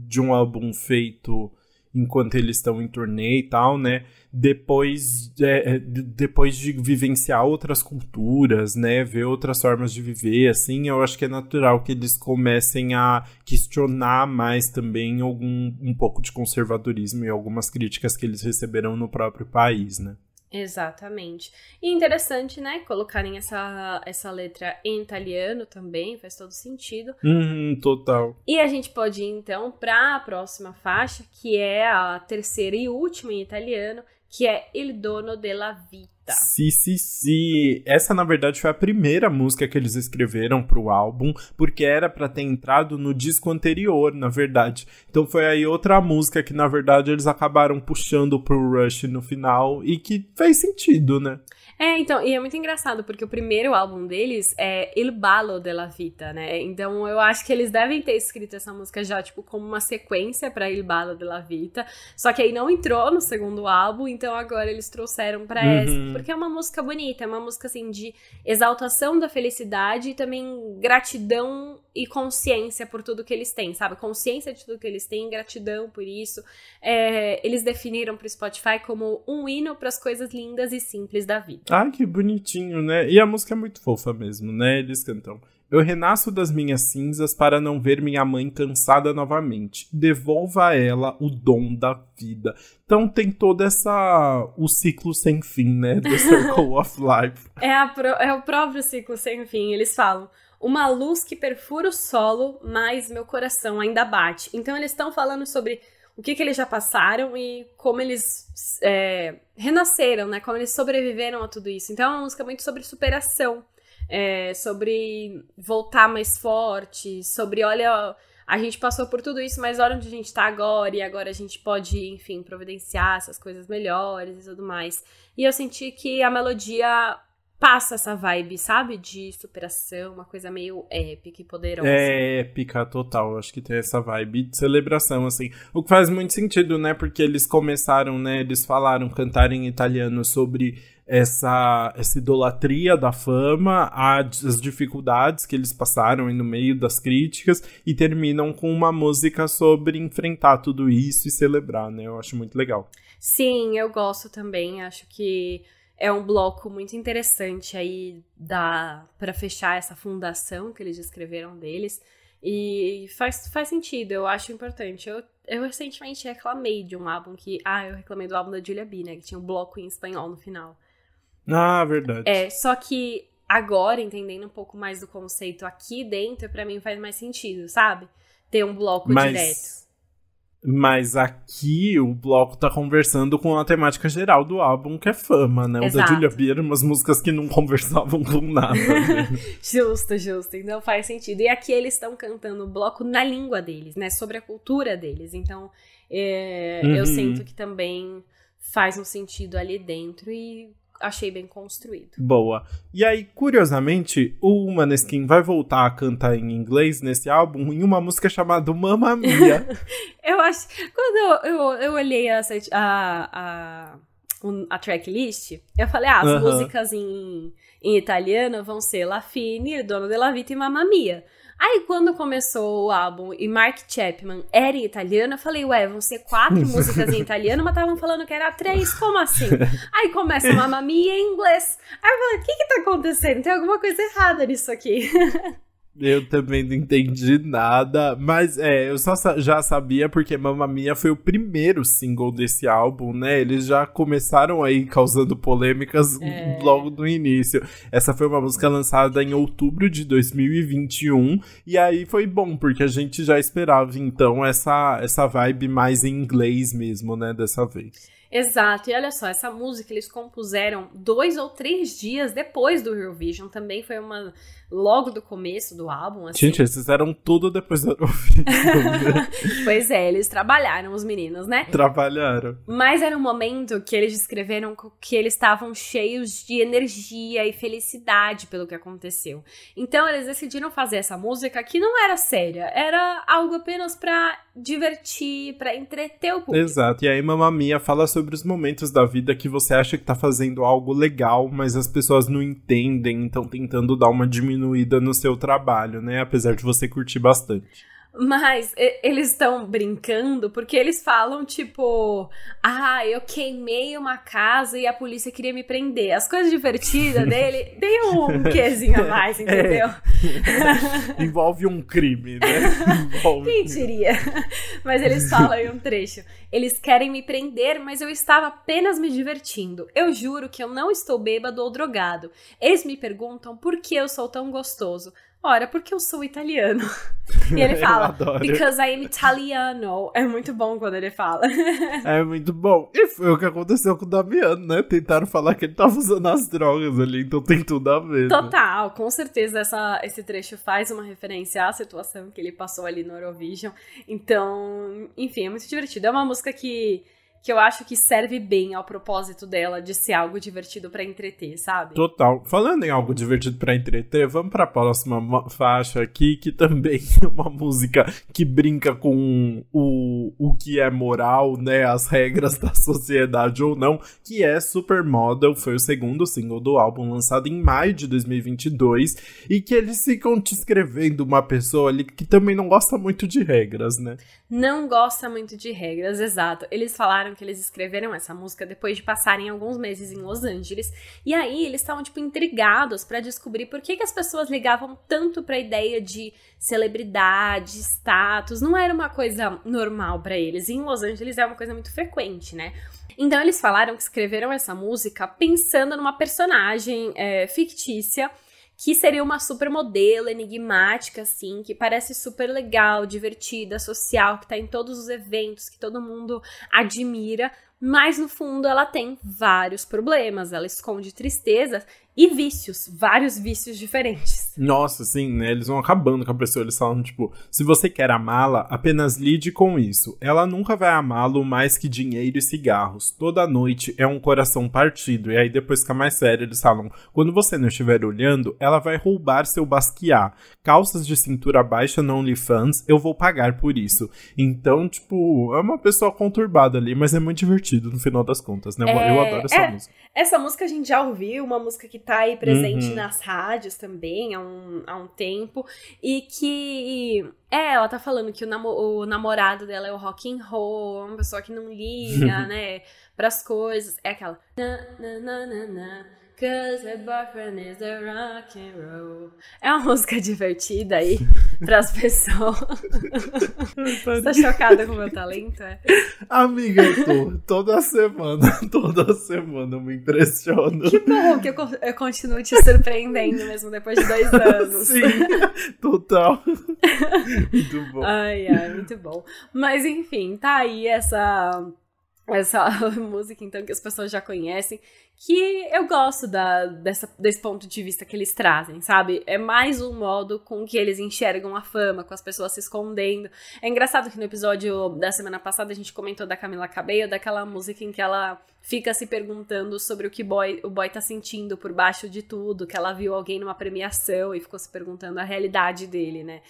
de um álbum feito enquanto eles estão em turnê e tal, né? Depois, é, depois de vivenciar outras culturas, né? Ver outras formas de viver, assim, eu acho que é natural que eles comecem a questionar mais também algum um pouco de conservadorismo e algumas críticas que eles receberam no próprio país, né? Exatamente. E interessante, né, colocarem essa, essa letra em italiano também, faz todo sentido. Uhum, total. E a gente pode ir então para a próxima faixa, que é a terceira e última em italiano, que é Il Dono della Vita. Sim, sim, sim. Essa, na verdade, foi a primeira música que eles escreveram pro álbum, porque era para ter entrado no disco anterior, na verdade. Então foi aí outra música que, na verdade, eles acabaram puxando pro Rush no final e que fez sentido, né? É, então, e é muito engraçado, porque o primeiro álbum deles é Il Ballo della Vita, né? Então eu acho que eles devem ter escrito essa música já, tipo, como uma sequência pra Il Ballo della Vita. Só que aí não entrou no segundo álbum, então agora eles trouxeram pra uhum. essa. Porque é uma música bonita, é uma música, assim, de exaltação da felicidade e também gratidão e consciência por tudo que eles têm, sabe? Consciência de tudo que eles têm, gratidão por isso. É, eles definiram pro Spotify como um hino para as coisas lindas e simples da vida. Ai, que bonitinho, né? E a música é muito fofa mesmo, né? Eles cantam. Eu renasço das minhas cinzas para não ver minha mãe cansada novamente. Devolva a ela o dom da vida. Então tem todo essa o ciclo sem fim, né? The Circle of Life. É, pro... é o próprio ciclo sem fim. Eles falam uma luz que perfura o solo, mas meu coração ainda bate. Então eles estão falando sobre o que, que eles já passaram e como eles é, renasceram, né? Como eles sobreviveram a tudo isso. Então é uma música muito sobre superação, é, sobre voltar mais forte, sobre olha. A gente passou por tudo isso, mas olha onde a gente tá agora, e agora a gente pode, enfim, providenciar essas coisas melhores e tudo mais. E eu senti que a melodia passa essa vibe, sabe? De superação, uma coisa meio épica e poderosa. É épica, total. Acho que tem essa vibe de celebração, assim. O que faz muito sentido, né? Porque eles começaram, né? Eles falaram, cantar em italiano sobre essa, essa idolatria da fama, as dificuldades que eles passaram no meio das críticas e terminam com uma música sobre enfrentar tudo isso e celebrar, né? Eu acho muito legal. Sim, eu gosto também. Acho que é um bloco muito interessante aí da para fechar essa fundação que eles escreveram deles. E faz, faz sentido, eu acho importante. Eu, eu recentemente reclamei de um álbum que. Ah, eu reclamei do álbum da Julia B, né? Que tinha um bloco em espanhol no final. Ah, verdade. É, só que agora, entendendo um pouco mais do conceito aqui dentro, para mim faz mais sentido, sabe? Ter um bloco Mas... direto. Mas aqui o bloco tá conversando com a temática geral do álbum, que é fama, né? Exato. O da Julia Beer, umas músicas que não conversavam com nada. Né? justo, justo. Então faz sentido. E aqui eles estão cantando o bloco na língua deles, né? Sobre a cultura deles. Então é, uhum. eu sinto que também faz um sentido ali dentro e achei bem construído. Boa. E aí, curiosamente, o Maneskin vai voltar a cantar em inglês nesse álbum em uma música chamada Mamma Mia. eu acho. Quando eu, eu, eu olhei a, a, a, a tracklist, eu falei, ah, as uh -huh. músicas em, em italiano vão ser La Fine, Dono della Vita e Mamma Mia. Aí, quando começou o álbum e Mark Chapman era em italiano, eu falei, ué, vão ser quatro músicas em italiano, mas estavam falando que era três, como assim? Aí começa Mamma Mia em inglês. Aí eu falei, o que que tá acontecendo? Tem alguma coisa errada nisso aqui. Eu também não entendi nada, mas é, eu só já sabia porque Mamma Mia foi o primeiro single desse álbum, né? Eles já começaram aí causando polêmicas é. logo no início. Essa foi uma música lançada em outubro de 2021 e aí foi bom porque a gente já esperava então essa essa vibe mais em inglês mesmo, né, dessa vez. Exato, e olha só, essa música eles compuseram dois ou três dias depois do Eurovision, também foi uma logo do começo do álbum. Assim. Gente, eles fizeram tudo depois do Eurovision. pois é, eles trabalharam, os meninos, né? Trabalharam. Mas era um momento que eles descreveram que eles estavam cheios de energia e felicidade pelo que aconteceu. Então eles decidiram fazer essa música que não era séria, era algo apenas para divertir, para entreter o público. Exato, e aí Mamma Mia fala sobre os momentos da vida que você acha que tá fazendo algo legal, mas as pessoas não entendem, então tentando dar uma diminuição diminuída no seu trabalho, né? Apesar de você curtir bastante. Mas eles estão brincando porque eles falam, tipo, ah, eu queimei uma casa e a polícia queria me prender. As coisas divertidas dele tem um quezinho a mais, é. entendeu? É. Envolve um crime, né? Envolve... Quem diria? Mas eles falam em um trecho. Eles querem me prender, mas eu estava apenas me divertindo. Eu juro que eu não estou bêbado ou drogado. Eles me perguntam por que eu sou tão gostoso. Ora, porque eu sou italiano. E ele fala, because I am italiano. É muito bom quando ele fala. É muito bom. E foi o que aconteceu com o Damiano, né? Tentaram falar que ele tava usando as drogas ali, então tem tudo a ver. Né? Total, com certeza essa, esse trecho faz uma referência à situação que ele passou ali no Eurovision. Então, enfim, é muito divertido. É uma música que que eu acho que serve bem ao propósito dela de ser algo divertido para entreter, sabe? Total. Falando em algo divertido para entreter, vamos para a próxima faixa aqui, que também é uma música que brinca com o, o que é moral, né, as regras da sociedade ou não, que é Supermodel, foi o segundo single do álbum lançado em maio de 2022 e que eles ficam descrevendo uma pessoa ali que também não gosta muito de regras, né? Não gosta muito de regras, exato. Eles falaram que eles escreveram essa música depois de passarem alguns meses em Los Angeles. E aí eles estavam, tipo, intrigados para descobrir por que, que as pessoas ligavam tanto pra ideia de celebridade, status. Não era uma coisa normal para eles. E em Los Angeles é uma coisa muito frequente, né? Então eles falaram que escreveram essa música pensando numa personagem é, fictícia que seria uma supermodelo enigmática, assim, que parece super legal, divertida, social, que tá em todos os eventos, que todo mundo admira, mas no fundo ela tem vários problemas. Ela esconde tristezas e vícios, vários vícios diferentes. Nossa, sim, né? Eles vão acabando com a pessoa. Eles falam, tipo, se você quer amá-la, apenas lide com isso. Ela nunca vai amá-lo mais que dinheiro e cigarros. Toda noite é um coração partido. E aí depois fica mais sério, eles falam, quando você não estiver olhando, ela vai roubar seu basquiat. Calças de cintura baixa no OnlyFans, eu vou pagar por isso. Então, tipo, é uma pessoa conturbada ali, mas é muito divertido no final das contas, né? É, eu adoro essa é, música. Essa música a gente já ouviu, uma música que tá aí presente uhum. nas rádios também há um, há um tempo. E que. É, ela tá falando que o, namo o namorado dela é o rock and roll, uma pessoa que não liga, né, pras coisas. É aquela. Na, na, na, na, Cause her boyfriend is a rock and roll. É uma música divertida aí pras pessoas. Você tá chocada com o meu talento, é? Amiga, eu tô. Toda semana, toda semana eu me impressiono. Que bom que eu, eu continuo te surpreendendo mesmo depois de dois anos. Sim, total. Muito bom. Ai, ai, muito bom. Mas enfim, tá aí essa essa música, então, que as pessoas já conhecem, que eu gosto da, dessa, desse ponto de vista que eles trazem, sabe? É mais um modo com que eles enxergam a fama, com as pessoas se escondendo. É engraçado que no episódio da semana passada a gente comentou da Camila Cabello, daquela música em que ela fica se perguntando sobre o que boy, o boy tá sentindo por baixo de tudo, que ela viu alguém numa premiação e ficou se perguntando a realidade dele, né?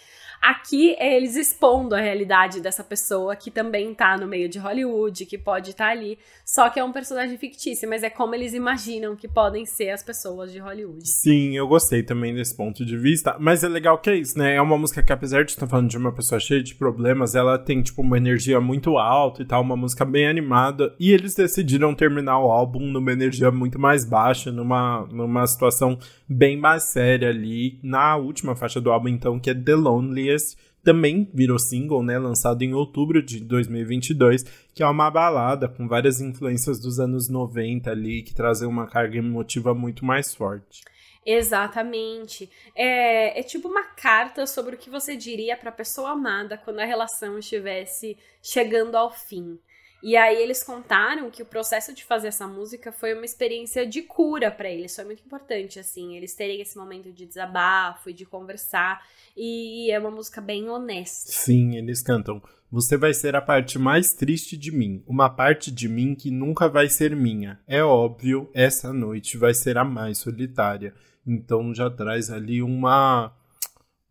Aqui é eles expondo a realidade dessa pessoa que também tá no meio de Hollywood, que pode estar tá ali, só que é um personagem fictício, mas é como eles imaginam que podem ser as pessoas de Hollywood. Sim, eu gostei também desse ponto de vista, mas é legal que é isso, né? É uma música que apesar de estar falando de uma pessoa cheia de problemas, ela tem tipo uma energia muito alta e tal, uma música bem animada, e eles decidiram terminar o álbum numa energia muito mais baixa, numa, numa situação bem mais séria ali, na última faixa do álbum, então, que é The Loneliest, também virou single, né, lançado em outubro de 2022, que é uma balada com várias influências dos anos 90 ali, que trazem uma carga emotiva muito mais forte. Exatamente. É, é tipo uma carta sobre o que você diria para a pessoa amada quando a relação estivesse chegando ao fim. E aí eles contaram que o processo de fazer essa música foi uma experiência de cura para eles. Foi muito importante, assim, eles terem esse momento de desabafo e de conversar. E é uma música bem honesta. Sim, eles cantam. Você vai ser a parte mais triste de mim, uma parte de mim que nunca vai ser minha. É óbvio, essa noite vai ser a mais solitária. Então já traz ali uma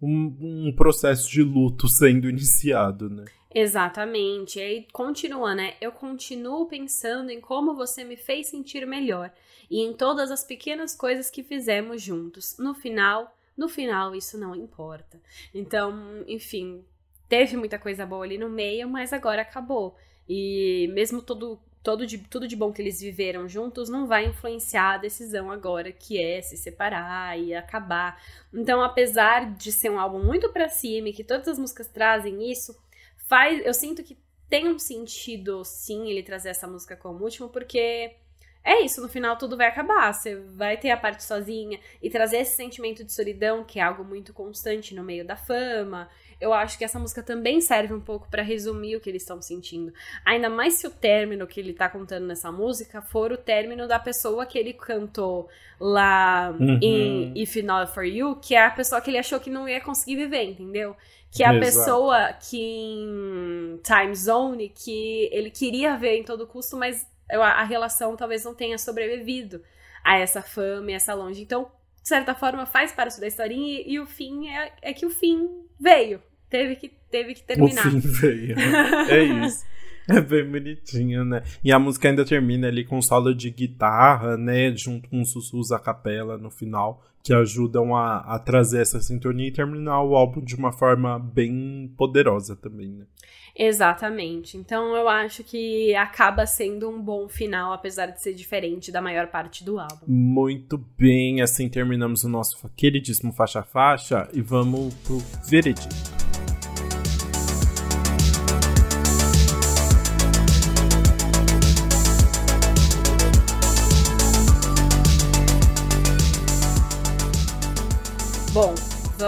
um, um processo de luto sendo iniciado, né? Exatamente. E aí continua, né? Eu continuo pensando em como você me fez sentir melhor e em todas as pequenas coisas que fizemos juntos. No final, no final isso não importa. Então, enfim, teve muita coisa boa ali no meio, mas agora acabou. E mesmo todo, todo de, tudo de bom que eles viveram juntos não vai influenciar a decisão agora, que é se separar e acabar. Então, apesar de ser um álbum muito pra cima e que todas as músicas trazem isso, faz, eu sinto que tem um sentido, sim, ele trazer essa música como último, porque é isso, no final tudo vai acabar. Você vai ter a parte sozinha e trazer esse sentimento de solidão, que é algo muito constante no meio da fama. Eu acho que essa música também serve um pouco para resumir o que eles estão sentindo. Ainda mais se o término que ele tá contando nessa música for o término da pessoa que ele cantou lá uhum. em If Not For You, que é a pessoa que ele achou que não ia conseguir viver, entendeu? Que é a Exato. pessoa que em Time Zone, que ele queria ver em todo custo, mas a relação talvez não tenha sobrevivido a essa fama e essa longe. Então, de certa forma, faz parte da historinha e, e o fim é, é, que o fim veio. Teve que, teve que terminar. O fim veio. é isso. É bem bonitinho, né? E a música ainda termina ali com um solo de guitarra, né? Junto com sussurros a capela no final, que ajudam a, a trazer essa sintonia e terminar o álbum de uma forma bem poderosa também, né? Exatamente. Então eu acho que acaba sendo um bom final, apesar de ser diferente da maior parte do álbum. Muito bem, assim terminamos o nosso queridíssimo faixa-faixa e vamos pro veredito.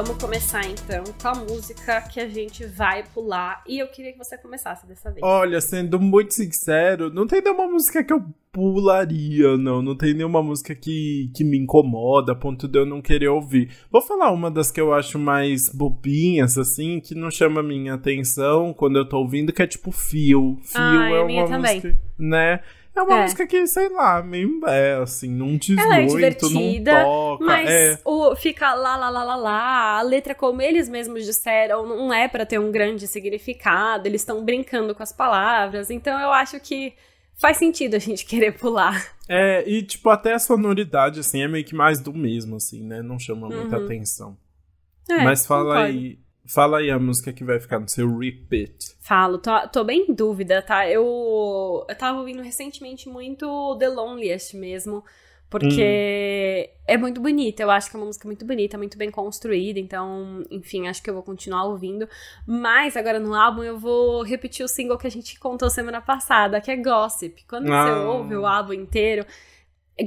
Vamos começar então com a música que a gente vai pular. E eu queria que você começasse dessa vez. Olha, sendo muito sincero, não tem nenhuma música que eu pularia, não. Não tem nenhuma música que, que me incomoda, a ponto de eu não querer ouvir. Vou falar uma das que eu acho mais bobinhas, assim, que não chama minha atenção quando eu tô ouvindo, que é tipo Fio. Fio ah, é uma música, também. né? É uma é. música que, sei lá, meio é, assim, não diz Ela é muito, divertida, não toca. Mas é. o, fica lá, lá, lá, lá, lá. A letra, como eles mesmos disseram, não é para ter um grande significado. Eles estão brincando com as palavras. Então eu acho que faz sentido a gente querer pular. É, e tipo, até a sonoridade, assim, é meio que mais do mesmo, assim, né? Não chama muita uhum. atenção. É, Mas fala concordo. aí Fala aí a música que vai ficar no seu repeat. Falo, tô, tô bem em dúvida, tá? Eu, eu tava ouvindo recentemente muito The Loneliest mesmo, porque hum. é muito bonita. Eu acho que é uma música muito bonita, muito bem construída, então, enfim, acho que eu vou continuar ouvindo. Mas agora no álbum eu vou repetir o single que a gente contou semana passada, que é Gossip. Quando ah. você ouve o álbum inteiro,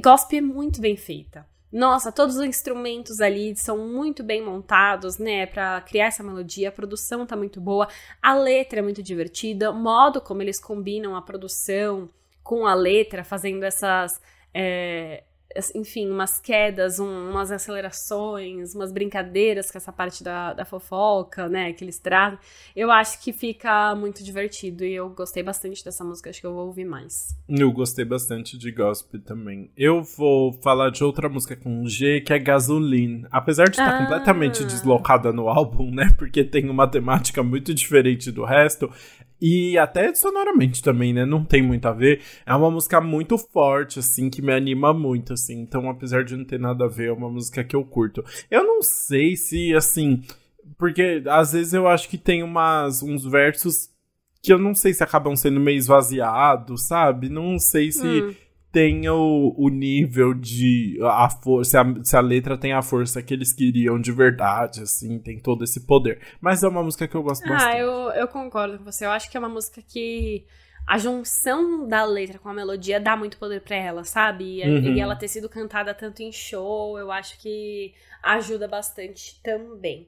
Gossip é muito bem feita. Nossa, todos os instrumentos ali são muito bem montados, né, para criar essa melodia. A produção tá muito boa, a letra é muito divertida, o modo como eles combinam a produção com a letra, fazendo essas é, enfim, umas quedas, um, umas acelerações, umas brincadeiras com essa parte da, da fofoca, né, que eles trazem. Eu acho que fica muito divertido e eu gostei bastante dessa música, acho que eu vou ouvir mais. Eu gostei bastante de gospel também. Eu vou falar de outra música com G, que é Gasoline. Apesar de estar ah. completamente deslocada no álbum, né, porque tem uma temática muito diferente do resto, e até sonoramente também, né? Não tem muito a ver. É uma música muito forte, assim, que me anima muito, assim. Então, apesar de não ter nada a ver, é uma música que eu curto. Eu não sei se, assim. Porque às vezes eu acho que tem umas, uns versos que eu não sei se acabam sendo meio esvaziados, sabe? Não sei se. Hum tenha o, o nível de a força, se a, se a, letra tem a força que eles queriam de verdade, assim, tem todo esse poder. Mas é uma música que eu gosto ah, bastante. Ah, eu, eu concordo com você. Eu acho que é uma música que a junção da letra com a melodia dá muito poder para ela, sabe? E, uhum. e ela ter sido cantada tanto em show, eu acho que ajuda bastante também.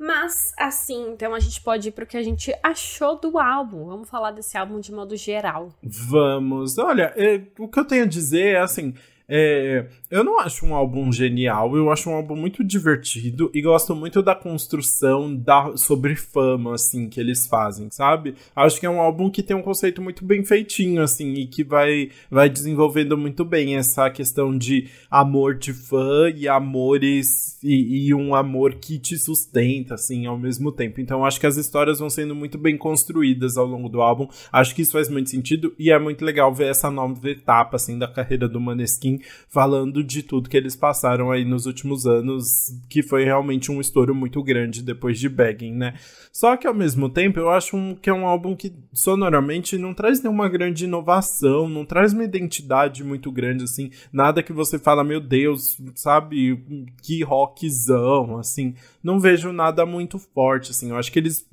Mas, assim, então a gente pode ir pro que a gente achou do álbum. Vamos falar desse álbum de modo geral. Vamos. Olha, é, o que eu tenho a dizer é assim. É, eu não acho um álbum genial, eu acho um álbum muito divertido e gosto muito da construção da, sobre fama, assim, que eles fazem, sabe? Acho que é um álbum que tem um conceito muito bem feitinho, assim, e que vai, vai desenvolvendo muito bem essa questão de amor de fã e amores e, e um amor que te sustenta, assim, ao mesmo tempo. Então acho que as histórias vão sendo muito bem construídas ao longo do álbum. Acho que isso faz muito sentido e é muito legal ver essa nova etapa, assim, da carreira do Maneskin falando de tudo que eles passaram aí nos últimos anos, que foi realmente um estouro muito grande depois de Begging, né? Só que ao mesmo tempo eu acho um, que é um álbum que sonoramente não traz nenhuma grande inovação, não traz uma identidade muito grande, assim, nada que você fala, meu Deus, sabe, que rockzão, assim, não vejo nada muito forte, assim, eu acho que eles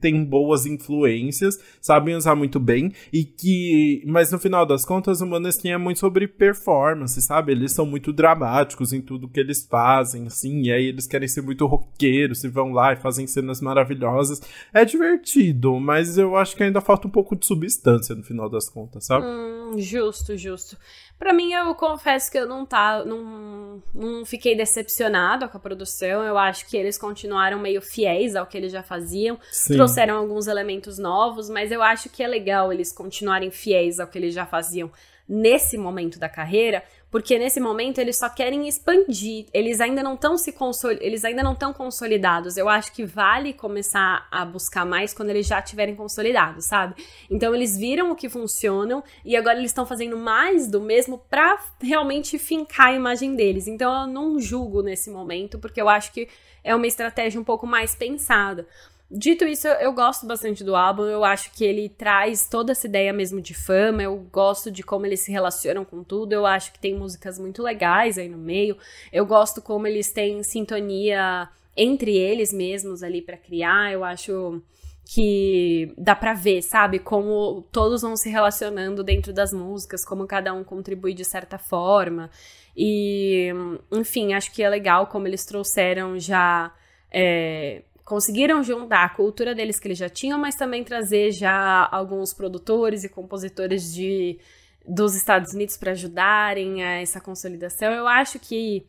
têm boas influências, sabem usar muito bem, e que, mas no final das contas o Maneskin é muito sobre performance, sabe, eles são muito dramáticos em tudo que eles fazem, assim, e aí eles querem ser muito roqueiros, e vão lá e fazem cenas maravilhosas, é divertido, mas eu acho que ainda falta um pouco de substância no final das contas, sabe? Hum, justo, justo. Para mim, eu confesso que eu não tá, não, não fiquei decepcionado com a produção. Eu acho que eles continuaram meio fiéis ao que eles já faziam. Sim. Trouxeram alguns elementos novos, mas eu acho que é legal eles continuarem fiéis ao que eles já faziam nesse momento da carreira, porque nesse momento eles só querem expandir, eles ainda não estão se eles ainda não estão consolidados. Eu acho que vale começar a buscar mais quando eles já estiverem consolidados, sabe? Então eles viram o que funcionam e agora eles estão fazendo mais do mesmo para realmente fincar a imagem deles. Então eu não julgo nesse momento, porque eu acho que é uma estratégia um pouco mais pensada. Dito isso, eu, gosto bastante do álbum. Eu acho que ele traz toda essa ideia mesmo de fama. Eu gosto de como eles se relacionam com tudo. Eu acho que tem músicas muito legais aí no meio. Eu gosto como eles têm sintonia entre eles mesmos ali para criar. Eu acho que dá pra ver, sabe? Como todos vão se relacionando dentro das músicas, como cada um contribui de certa forma. E, enfim, acho que é legal como eles trouxeram já. É, conseguiram juntar a cultura deles que eles já tinham, mas também trazer já alguns produtores e compositores de dos Estados Unidos para ajudarem a essa consolidação. Eu acho que,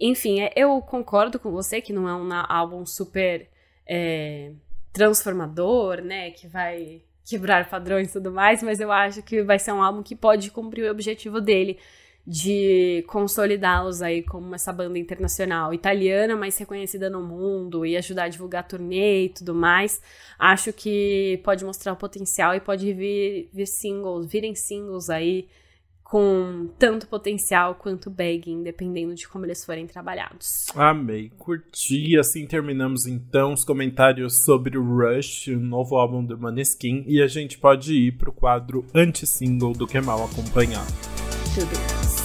enfim, é, eu concordo com você que não é um álbum super é, transformador, né, que vai quebrar padrões e tudo mais, mas eu acho que vai ser um álbum que pode cumprir o objetivo dele de consolidá-los aí como essa banda internacional italiana, mas reconhecida no mundo e ajudar a divulgar turnê e tudo mais. Acho que pode mostrar o potencial e pode vir, vir singles, virem singles aí com tanto potencial quanto begging, dependendo de como eles forem trabalhados. Amei, curti. Assim terminamos então os comentários sobre o Rush, o novo álbum do Maneskin, e a gente pode ir pro quadro anti-single do Que Mal Acompanhado. Tudo.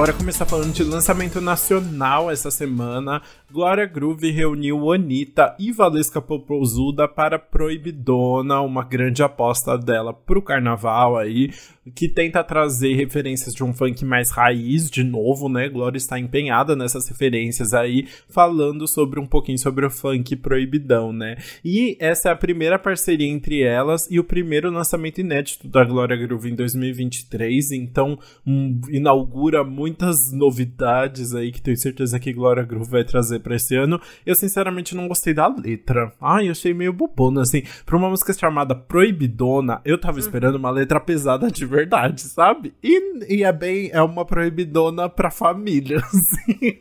Bora começar falando de lançamento nacional essa semana. Glória Groove reuniu Anitta e Valesca Popozuda para Proibidona, uma grande aposta dela pro carnaval aí, que tenta trazer referências de um funk mais raiz de novo, né? Glória está empenhada nessas referências aí, falando sobre um pouquinho sobre o funk proibidão, né? E essa é a primeira parceria entre elas e o primeiro lançamento inédito da Glória Groove em 2023, então um, inaugura muitas novidades aí que tenho certeza que Glória Groove vai trazer para esse ano. Eu sinceramente não gostei da letra. Ai, eu achei meio bobona, assim. Pra uma música chamada Proibidona, eu tava uhum. esperando uma letra pesada de verdade, sabe? E, e é bem. É uma proibidona pra família, assim.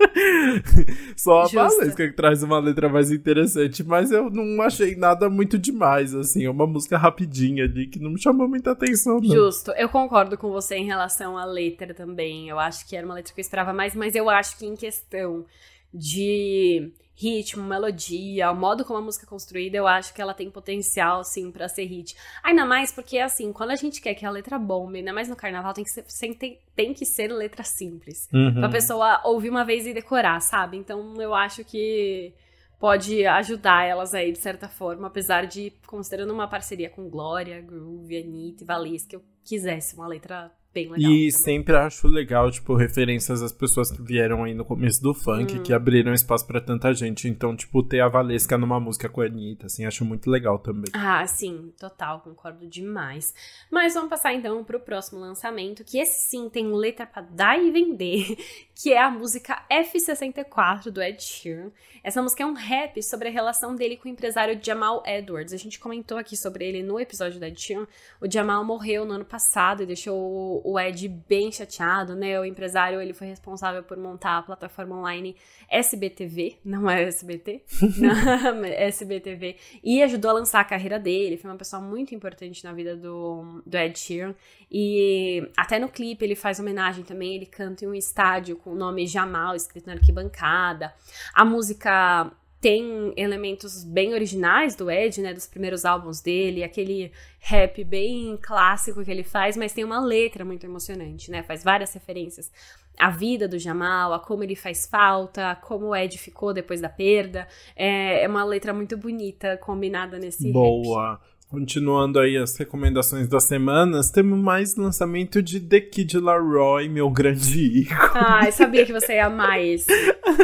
Só a Valesca que traz uma letra mais interessante. Mas eu não achei nada muito demais, assim. É uma música rapidinha ali que não me chamou muita atenção, não. Justo. Eu concordo com você em relação à letra também. Eu acho que era uma letra que eu esperava mais, mas eu acho que em questão de ritmo, melodia, o modo como a música é construída, eu acho que ela tem potencial, sim, para ser hit. Ainda mais porque, assim, quando a gente quer que a letra bombe, ainda mais no carnaval, tem que ser, tem, tem que ser letra simples. Uhum. Pra pessoa ouvir uma vez e decorar, sabe? Então, eu acho que pode ajudar elas aí, de certa forma, apesar de, considerando uma parceria com Glória, Groove, Anitta e Valesca, eu quisesse uma letra bem legal. E também. sempre acho legal, tipo, referências às pessoas que vieram aí no começo do funk, hum. que abriram espaço para tanta gente. Então, tipo, ter a Valesca numa música com a Anitta, assim, acho muito legal também. Ah, sim, total, concordo demais. Mas vamos passar então pro próximo lançamento, que esse sim tem letra pra dar e vender, que é a música F64 do Ed Sheeran. Essa música é um rap sobre a relação dele com o empresário Jamal Edwards. A gente comentou aqui sobre ele no episódio do Ed Sheeran. O Jamal morreu no ano passado e deixou o Ed bem chateado, né? O empresário ele foi responsável por montar a plataforma online SBTV, não é SBT, não, SBTV, e ajudou a lançar a carreira dele. Foi uma pessoa muito importante na vida do, do Ed Sheeran. E até no clipe ele faz homenagem também, ele canta em um estádio com o nome Jamal escrito na arquibancada. A música tem elementos bem originais do Ed, né, dos primeiros álbuns dele, aquele rap bem clássico que ele faz, mas tem uma letra muito emocionante, né? Faz várias referências à vida do Jamal, a como ele faz falta, como o Ed ficou depois da perda. É, é uma letra muito bonita, combinada nesse Boa. Rap. Continuando aí as recomendações das semanas, temos mais lançamento de The Kid Laroi, meu grande ícone. Ai, sabia que você ia amar esse.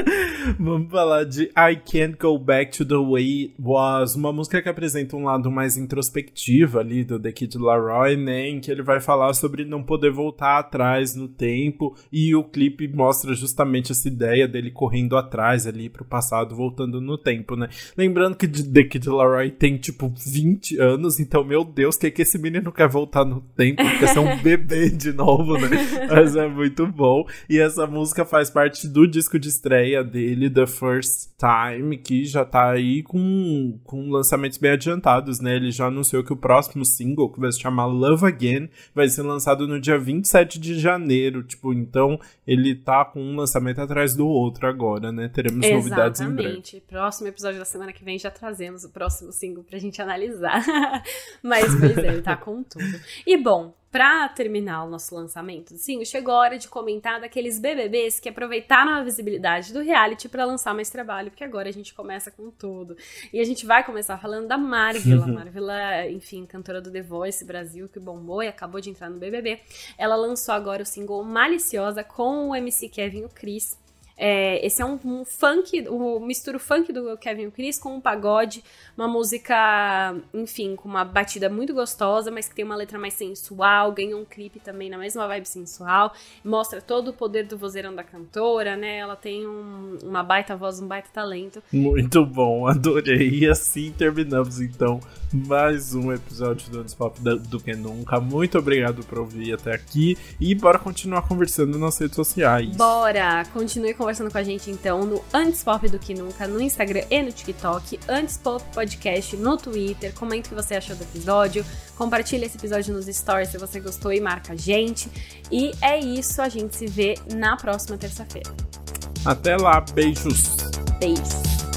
Vamos falar de I Can't Go Back to the Way It Was, uma música que apresenta um lado mais introspectivo ali do The Kid Laroi, né, em que ele vai falar sobre não poder voltar atrás no tempo, e o clipe mostra justamente essa ideia dele correndo atrás ali pro passado, voltando no tempo, né. Lembrando que The Kid Laroi tem, tipo, 20 anos anos, então, meu Deus, que é que esse menino quer voltar no tempo? Quer ser um bebê de novo, né? Mas é muito bom. E essa música faz parte do disco de estreia dele, The First Time, que já tá aí com, com lançamentos bem adiantados, né? Ele já anunciou que o próximo single, que vai se chamar Love Again, vai ser lançado no dia 27 de janeiro. Tipo, então ele tá com um lançamento atrás do outro agora, né? Teremos Exatamente. novidades em breve. Exatamente. Próximo episódio da semana que vem já trazemos o próximo single pra gente analisar. Mas, pois é, ele tá com tudo. E bom, pra terminar o nosso lançamento, sim, chegou a hora de comentar daqueles BBBs que aproveitaram a visibilidade do reality para lançar mais trabalho, porque agora a gente começa com tudo. E a gente vai começar falando da Marvila. Marvila, enfim, cantora do The Voice Brasil, que bombou e acabou de entrar no BBB. Ela lançou agora o single Maliciosa com o MC Kevin e o Chris. É, esse é um, um funk, o um misturo funk do Kevin Chris com um pagode, uma música, enfim, com uma batida muito gostosa, mas que tem uma letra mais sensual, ganhou um clipe também na mesma vibe sensual, mostra todo o poder do vozeirão da cantora, né? Ela tem um, uma baita voz, um baita talento. Muito bom, adorei. E assim terminamos então mais um episódio do Antes Pop do que nunca. Muito obrigado por ouvir até aqui e bora continuar conversando nas redes sociais. Bora! Continue conversando com a gente então no Antes Pop do que Nunca, no Instagram e no TikTok, Antes Pop Podcast no Twitter. Comente o que você achou do episódio, compartilhe esse episódio nos stories se você gostou e marca a gente. E é isso, a gente se vê na próxima terça-feira. Até lá, beijos! Beijos!